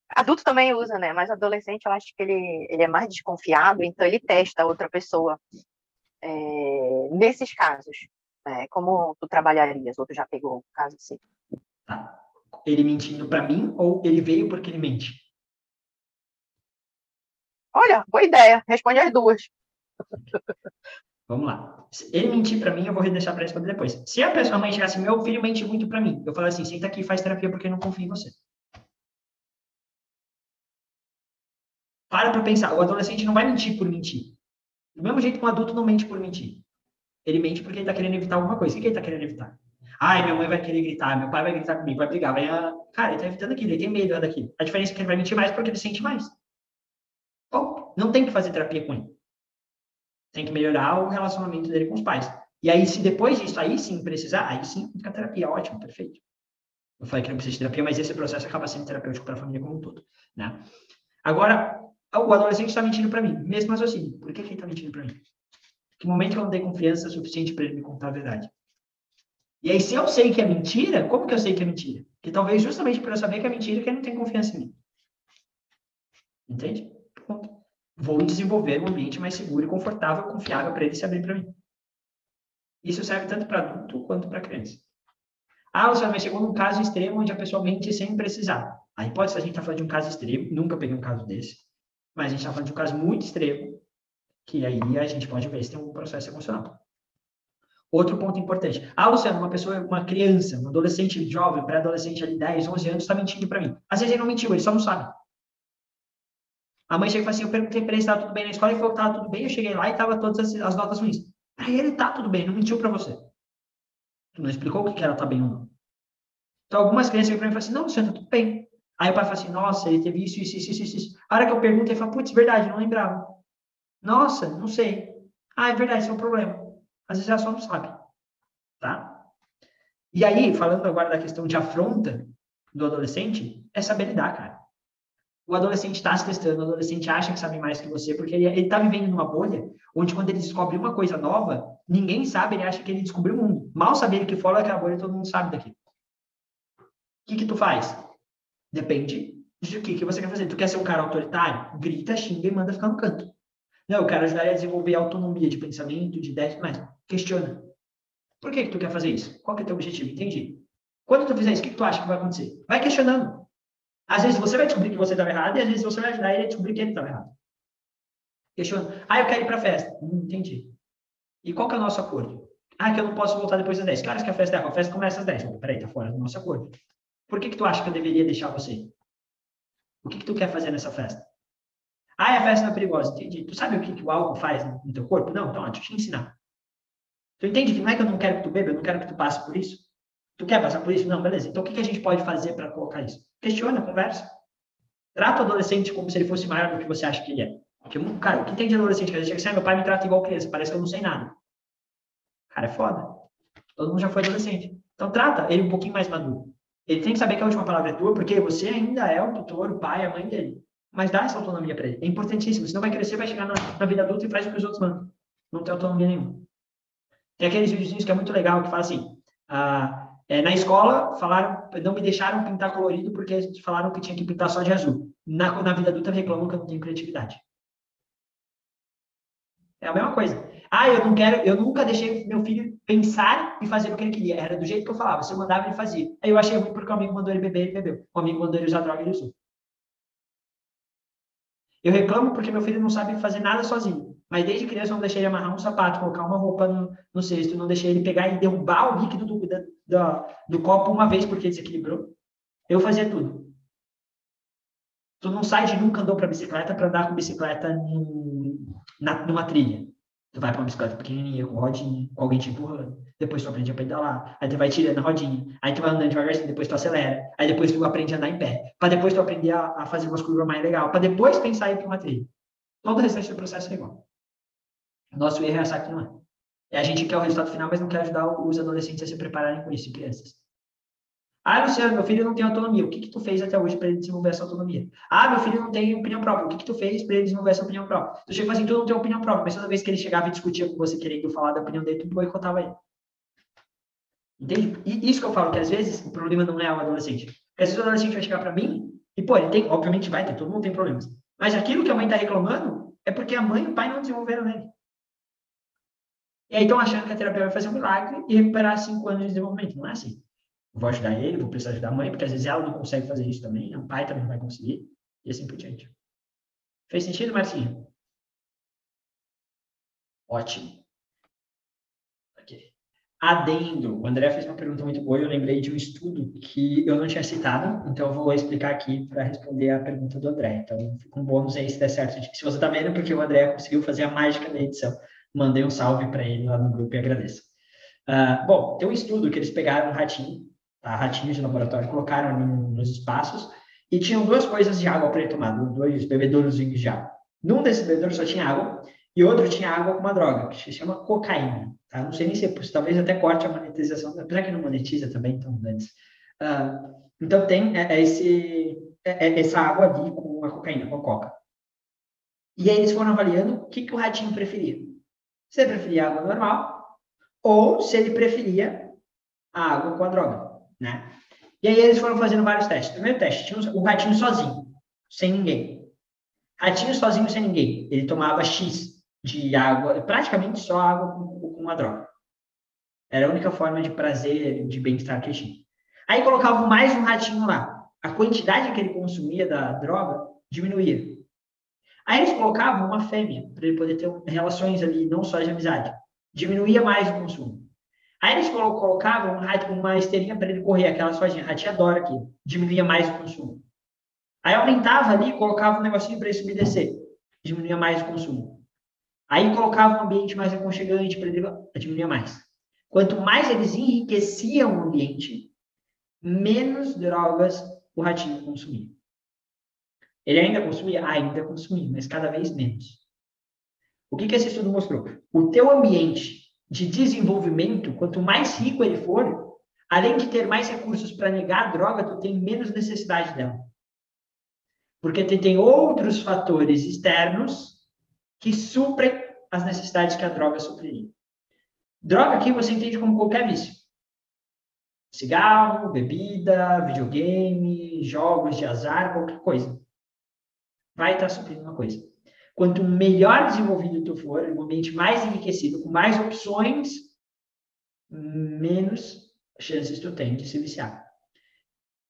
Adulto também usa, né? Mas adolescente, eu acho que ele, ele é mais desconfiado, então ele testa a outra pessoa é, nesses casos. Né? Como tu trabalharias? Ou tu já pegou um caso assim? Tá. Ele mentindo para mim ou ele veio porque ele mente? Olha, boa ideia. Responde as duas. Vamos lá. Ele mentir para mim, eu vou deixar para responder depois. Se a pessoa mãe chegasse, meu filho mente muito para mim, eu falo assim, senta aqui e faz terapia porque eu não confio em você. Para para pensar, o adolescente não vai mentir por mentir. Do mesmo jeito que um adulto não mente por mentir. Ele mente porque ele está querendo evitar alguma coisa. O que ele está querendo evitar? Ai, minha mãe vai querer gritar, meu pai vai gritar comigo, vai brigar, vai... Cara, ele está evitando aquilo, ele tem medo daquilo. A diferença é que ele vai mentir mais porque ele sente mais. Bom, não tem que fazer terapia com ele tem que melhorar o relacionamento dele com os pais. E aí, se depois disso, aí sim precisar, aí sim fica terapia, ótimo, perfeito. Eu falei que não precisa de terapia, mas esse processo acaba sendo terapêutico para a família como um todo, né? Agora, o adolescente está mentindo para mim, mesmo raciocínio. Por que, que ele está mentindo para mim? Que momento que eu não tenho confiança suficiente para ele me contar a verdade? E aí, se eu sei que é mentira, como que eu sei que é mentira? Que talvez justamente por eu saber que é mentira, que ele não tem confiança em mim. Entende? Ponto vou desenvolver um ambiente mais seguro e confortável, confiável para ele se abrir para mim. Isso serve tanto para adulto quanto para criança. Ah, Luciano, mas chegou num caso extremo onde a pessoa mente sem precisar. Aí pode ser a gente está falando de um caso extremo, nunca peguei um caso desse, mas a gente está falando de um caso muito extremo, que aí a gente pode ver se tem um processo emocional. Outro ponto importante. Ah, Luciano, uma pessoa, uma criança, um adolescente jovem, pré-adolescente ali, 10, 11 anos, está mentindo para mim. Às vezes ele não mentiu, ele só não sabe. A mãe chega e fala assim: Eu perguntei para ele se estava tudo bem na escola, ele falou que estava tudo bem. Eu cheguei lá e estava todas as, as, notas ruins. Para ele está tudo bem, não mentiu para você. Tu não explicou o que, era tá bem ou não. Então, algumas crianças chegam para mim e falam assim: Não, você está tudo bem. Aí o pai fala assim: Nossa, ele teve isso, isso, isso, isso, isso. A hora que eu pergunto, ele fala: Putz, verdade, não lembrava. Nossa, não sei. Ah, é verdade, esse é um problema. Às vezes ela só não sabe. Tá? E aí, falando agora da questão de afronta do adolescente, é saber lidar, cara o adolescente está se testando, o adolescente acha que sabe mais que você, porque ele está vivendo numa bolha onde quando ele descobre uma coisa nova, ninguém sabe, ele acha que ele descobriu o mundo. Mal saber que fora daquela bolha, todo mundo sabe daquilo. O que que tu faz? Depende de o que, que você quer fazer. Tu quer ser um cara autoritário? Grita, xinga e manda ficar no canto. Não, eu quero ajudar ele a desenvolver autonomia de pensamento, de ideia, mas questiona. Por que que tu quer fazer isso? Qual que é o teu objetivo? Entendi. Quando tu fizer isso, o que, que tu acha que vai acontecer? Vai questionando. Às vezes você vai descobrir que você estava errado e às vezes você vai ajudar ele a descobrir que ele estava errado. Questiona. Ah, eu quero ir para a festa. Hum, entendi. E qual que é o nosso acordo? Ah, que eu não posso voltar depois das 10. Claro que a festa é a festa começa às 10. Oh, peraí, tá fora do nosso acordo. Por que, que tu acha que eu deveria deixar você? O que, que tu quer fazer nessa festa? Ah, a festa não é perigosa. Entendi. Tu sabe o que, que o álcool faz no teu corpo? Não, então, deixa eu te ensinar. Tu entende que não é que eu não quero que tu beba, eu não quero que tu passe por isso? Tu quer passar por isso? Não, beleza. Então, o que, a gente pode fazer para colocar isso? Questiona, conversa. Trata o adolescente como se ele fosse maior do que você acha que ele é. Porque, cara, o que tem de adolescente que chega assim, ah, meu pai me trata igual criança, parece que eu não sei nada. Cara, é foda. Todo mundo já foi adolescente. Então, trata ele um pouquinho mais maduro. Ele tem que saber que a última palavra é tua, porque você ainda é o tutor, o pai, a mãe dele. Mas dá essa autonomia para ele. É importantíssimo. Senão vai crescer, vai chegar na, na, vida adulta e faz o que os outros mandam. Não tem autonomia nenhuma. Tem aqueles videozinhos que é muito legal, que fala assim, ah, é, na escola, falaram, não me deixaram pintar colorido porque falaram que tinha que pintar só de azul. Na, na vida adulta reclamam que eu não tenho criatividade. É a mesma coisa. Ah, eu não quero, eu nunca deixei meu filho pensar e fazer o que ele queria. Era do jeito que eu falava. Se eu mandava, ele fazia. Aí eu achei ruim porque o amigo mandou ele beber, ele bebeu. O amigo mandou ele usar droga, ele usou. Eu reclamo porque meu filho não sabe fazer nada sozinho. Mas desde criança eu não deixei ele amarrar um sapato, colocar uma roupa no, no cesto, não deixei ele pegar e derrubar o líquido do, da, do copo uma vez porque desequilibrou. Eu fazia tudo. Tu não sai de nunca andou para bicicleta para andar com bicicleta na, numa trilha. Tu vai para uma bicicleta pequenininha, com rodinha, com alguém te empurrando. Depois tu aprende a pedalar. Aí tu vai tirando a rodinha. Aí tu vai andando devagarzinho, depois tu acelera. Aí depois tu aprende a andar em pé. Para depois tu aprender a, a, fazer umas curvas mais legal. Para depois pensar em ir para uma trilha. Todo o restante do processo é igual. Nosso erro é achar que não é. A gente quer o resultado final, mas não quer ajudar os adolescentes a se prepararem com isso, crianças. Ah, Luciano, meu filho não tem autonomia. O que, que tu fez até hoje para ele desenvolver essa autonomia? Ah, meu filho não tem opinião própria. O que, que tu fez para ele desenvolver essa opinião própria? Tu chega assim, tu não tem opinião própria, mas toda vez que ele chegava e discutia com você querendo falar da opinião dele, tu boicotava ele. Entende? E isso que eu falo, que às vezes o problema não é o adolescente. Porque às vezes o adolescente vai chegar para mim e, pô, ele tem, obviamente vai ter, todo mundo tem problemas. Mas aquilo que a mãe está reclamando é porque a mãe e o pai não desenvolveram nele. E aí estão achando que a terapia vai fazer um milagre e recuperar cinco anos de desenvolvimento. Não é assim. vou ajudar ele, vou precisar ajudar a mãe, porque às vezes ela não consegue fazer isso também, o pai também não vai conseguir, e assim por diante. Fez sentido, Marcinho? Ótimo. Okay. Adendo. O André fez uma pergunta muito boa e eu lembrei de um estudo que eu não tinha citado, então eu vou explicar aqui para responder a pergunta do André. Então, fica um bônus aí se der certo. Se você está vendo, porque o André conseguiu fazer a mágica da edição mandei um salve para ele lá no grupo e agradeço. Uh, bom, tem um estudo que eles pegaram um ratinho, tá? ratinhos de laboratório, colocaram ali nos espaços e tinham duas coisas de água para ele tomar, dois bebedouros de água. Num desses bebedouros só tinha água e outro tinha água com uma droga, que se chama cocaína. Tá? Não sei nem se é talvez até corte a monetização, apesar que não monetiza também, então antes. Uh, então tem é, é esse, é, é, essa água ali com a cocaína, com a coca. E aí eles foram avaliando o que, que o ratinho preferia se ele preferia água normal ou se ele preferia a água com a droga, né? E aí eles foram fazendo vários testes. Primeiro teste, tinha o ratinho sozinho, sem ninguém. Ratinho sozinho, sem ninguém. Ele tomava X de água, praticamente só água com, com a droga. Era a única forma de prazer, de bem-estar que tinha. Aí colocavam mais um ratinho lá. A quantidade que ele consumia da droga diminuía. Aí eles colocavam uma fêmea, para ele poder ter relações ali, não só de amizade. Diminuía mais o consumo. Aí eles colocavam uma esteirinha para ele correr, aquela sozinha. A ratinha adora aqui. Diminuía mais o consumo. Aí aumentava ali, colocava um negocinho para ele subir e descer. Diminuía mais o consumo. Aí colocava um ambiente mais aconchegante para ele diminuir mais. Quanto mais eles enriqueciam o ambiente, menos drogas o ratinho consumia. Ele ainda consumia? Ainda consumia, mas cada vez menos. O que, que esse estudo mostrou? O teu ambiente de desenvolvimento, quanto mais rico ele for, além de ter mais recursos para negar a droga, tu tem menos necessidade dela. Porque tu tem outros fatores externos que suprem as necessidades que a droga supriria. Droga aqui você entende como qualquer vício. Cigarro, bebida, videogame, jogos de azar, qualquer coisa vai estar suprindo uma coisa. Quanto melhor desenvolvido tu for, um ambiente mais enriquecido, com mais opções, menos chances tu tem de se viciar.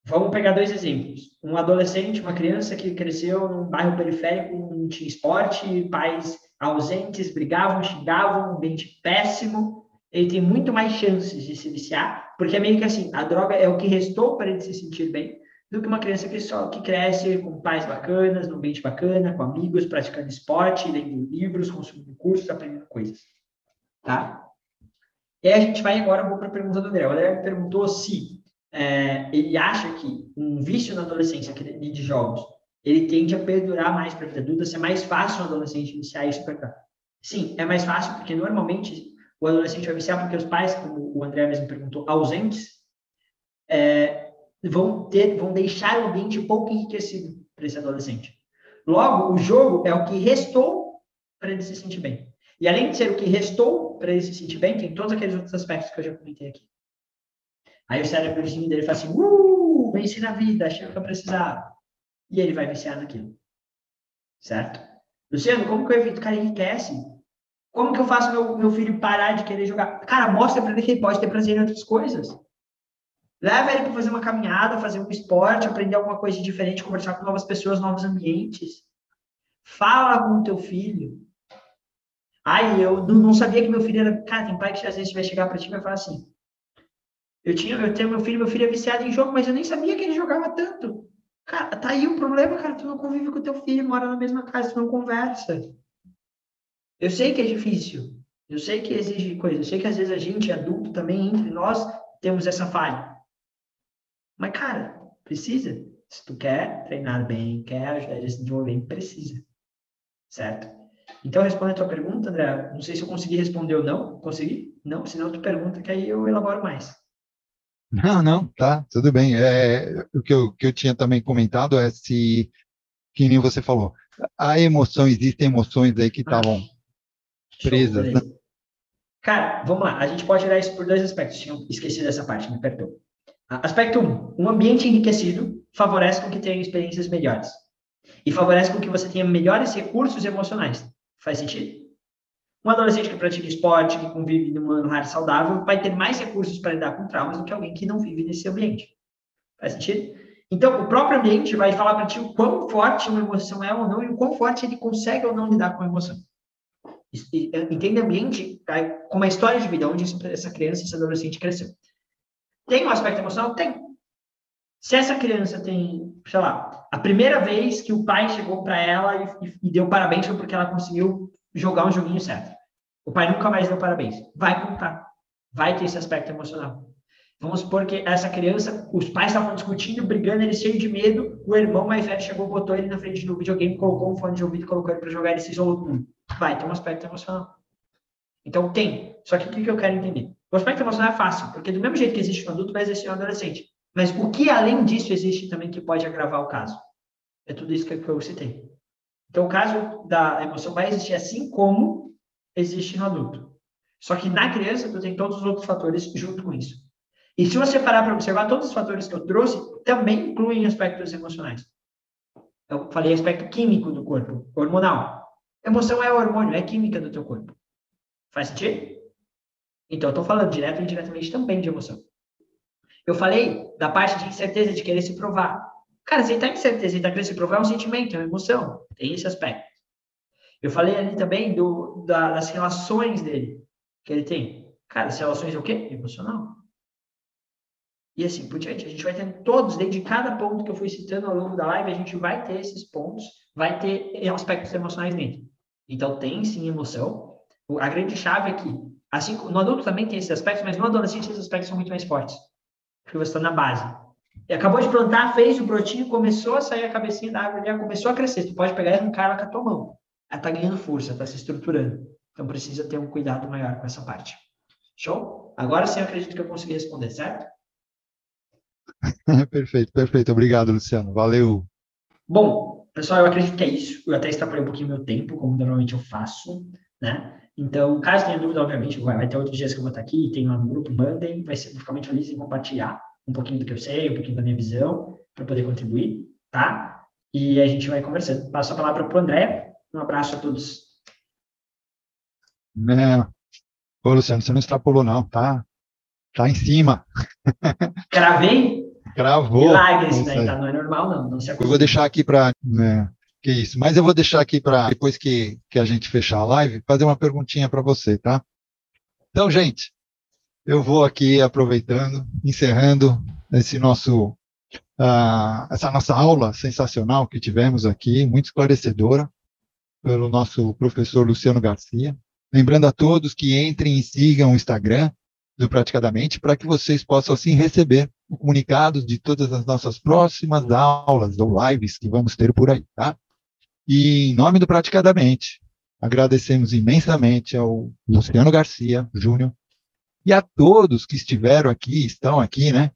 Vamos pegar dois exemplos. Um adolescente, uma criança que cresceu num bairro periférico, não tinha esporte, pais ausentes, brigavam, xingavam, um ambiente péssimo. Ele tem muito mais chances de se viciar Porque é meio que assim, a droga é o que restou para ele se sentir bem, do que uma criança que só que cresce com pais bacanas, num ambiente bacana, com amigos, praticando esporte, lendo livros, consumindo cursos, aprendendo coisas. Tá? E aí a gente vai agora, para a pergunta do André. O André perguntou se é, ele acha que um vício na adolescência de jogos, ele tende a perdurar mais para a vida adulta, se é mais fácil um adolescente iniciar isso para cá. Sim, é mais fácil, porque normalmente o adolescente vai viciar porque os pais, como o André mesmo perguntou, ausentes, é, vão ter, vão deixar o ambiente pouco enriquecido para esse adolescente. Logo, o jogo é o que restou para ele se sentir bem. E além de ser o que restou para ele se sentir bem, tem todos aqueles outros aspectos que eu já comentei aqui. Aí o cérebro dele fala assim, uh, venci na vida, achei que eu precisava. E ele vai viciar naquilo. Certo? Luciano, como que eu evito? Cara, enriquece. Como que eu faço meu, meu filho parar de querer jogar? Cara, mostra para ele que ele pode ter prazer em outras coisas. Leva ele para fazer uma caminhada, fazer um esporte, aprender alguma coisa diferente, conversar com novas pessoas, novos ambientes. Fala com o teu filho. Ai, eu não sabia que meu filho era. Cara, tem pai que às vezes vai chegar para ti e vai falar assim: eu, tinha, eu tenho meu filho, meu filho é viciado em jogo, mas eu nem sabia que ele jogava tanto. Cara, tá aí o problema, cara. Tu não convive com teu filho, mora na mesma casa, tu não conversa. Eu sei que é difícil. Eu sei que exige coisa. Eu sei que às vezes a gente, adulto, também, entre nós, temos essa falha. Mas, cara, precisa. Se tu quer treinar bem, quer ajudar ele a se desenvolver, precisa. Certo? Então, responde a tua pergunta, André. Não sei se eu consegui responder ou não. Consegui? Não? Senão tu pergunta que aí eu elaboro mais. Não, não, tá, tudo bem. É, o que eu, que eu tinha também comentado é se, que nem você falou, a emoção, existem emoções aí que ah, estavam ah, presas. Né? Cara, vamos lá. A gente pode olhar isso por dois aspectos. Tinha esquecido essa parte, me perdoa. Aspecto 1. Um, um ambiente enriquecido favorece com que tenha experiências melhores. E favorece com que você tenha melhores recursos emocionais. Faz sentido? Um adolescente que pratica esporte, que convive numa área saudável, vai ter mais recursos para lidar com traumas do que alguém que não vive nesse ambiente. Faz sentido? Então, o próprio ambiente vai falar para ti o quão forte uma emoção é ou não e o quão forte ele consegue ou não lidar com a emoção. Entende ambiente como uma história de vida onde essa criança, esse adolescente cresceu. Tem um aspecto emocional? Tem. Se essa criança tem, sei lá, a primeira vez que o pai chegou para ela e, e, deu parabéns foi porque ela conseguiu jogar um joguinho certo. O pai nunca mais deu parabéns. Vai contar. Vai ter esse aspecto emocional. Vamos supor que essa criança, os pais estavam discutindo, brigando, ele cheio de medo, o irmão mais velho chegou, botou ele na frente do videogame, colocou um fone de ouvido, colocou ele para jogar, ele se isolou do mundo. Vai ter um aspecto emocional. Então tem. Só que o que eu quero entender? O aspecto emocional é fácil, porque do mesmo jeito que existe no adulto, vai existir no adolescente. Mas o que além disso existe também que pode agravar o caso? É tudo isso que eu citei. Então, o caso da emoção vai existir assim como existe no adulto. Só que na criança, tu tem todos os outros fatores junto com isso. E se você parar para observar, todos os fatores que eu trouxe também incluem aspectos emocionais. Eu falei aspecto químico do corpo, hormonal. Emoção é hormônio, é química do teu corpo. Faz sentido? Então, eu estou falando direto e indiretamente também de emoção. Eu falei da parte de incerteza, de querer se provar. Cara, se ele está incerteza e está querendo se provar, é um sentimento, é uma emoção. Tem esse aspecto. Eu falei ali também do, da, das relações dele, que ele tem. Cara, as relações é o quê? Emocional. E assim por diante. A gente vai ter todos, desde cada ponto que eu fui citando ao longo da live, a gente vai ter esses pontos, vai ter aspectos emocionais dentro. Então, tem sim emoção. A grande chave é que Assim, no adulto também tem esses aspectos, mas no adolescente esses aspectos são muito mais fortes. Porque você está na base. E acabou de plantar, fez o brotinho, começou a sair a cabecinha da árvore, já começou a crescer. Tu pode pegar e arrancar ela com a tua mão. Ela está ganhando força, está se estruturando. Então precisa ter um cuidado maior com essa parte. Show? Agora sim eu acredito que eu consegui responder, certo? perfeito, perfeito. Obrigado, Luciano. Valeu. Bom, pessoal, eu acredito que é isso. Eu até extrapolei um pouquinho meu tempo, como normalmente eu faço, né? Então, caso tenha dúvida, obviamente, vai, vai ter outros dias que eu vou estar aqui, tem lá no grupo, mandem, vai ser, vou ficar muito feliz em compartilhar um pouquinho do que eu sei, um pouquinho da minha visão, para poder contribuir, tá? E a gente vai conversando. Passo a palavra para o André. Um abraço a todos. É. Ô, Luciano, você não extrapolou, não, tá? Tá em cima. Cravei? Gravou. Milagres, né? Tá, não é normal, não. não se eu vou deixar aqui para. Né, que isso. Mas eu vou deixar aqui para, depois que, que a gente fechar a live, fazer uma perguntinha para você, tá? Então, gente, eu vou aqui aproveitando, encerrando esse nosso, uh, essa nossa aula sensacional que tivemos aqui, muito esclarecedora, pelo nosso professor Luciano Garcia. Lembrando a todos que entrem e sigam o Instagram do Praticadamente para que vocês possam assim receber comunicados de todas as nossas próximas aulas ou lives que vamos ter por aí, tá? E em nome do Praticadamente, agradecemos imensamente ao Luciano Garcia Júnior e a todos que estiveram aqui, estão aqui, né?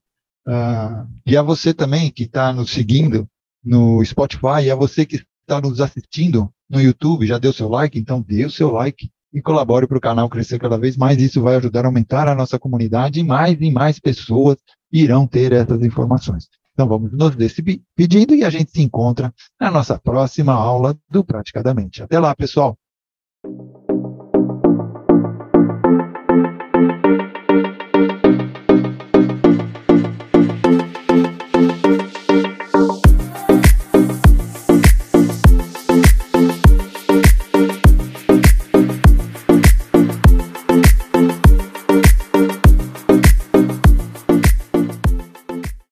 Uh, e a você também que está nos seguindo no Spotify, e a você que está nos assistindo no YouTube, já deu seu like, então dê o seu like e colabore para o canal crescer cada vez mais. Isso vai ajudar a aumentar a nossa comunidade e mais e mais pessoas irão ter essas informações. Então vamos nos despedindo e a gente se encontra na nossa próxima aula do Praticadamente. Até lá, pessoal!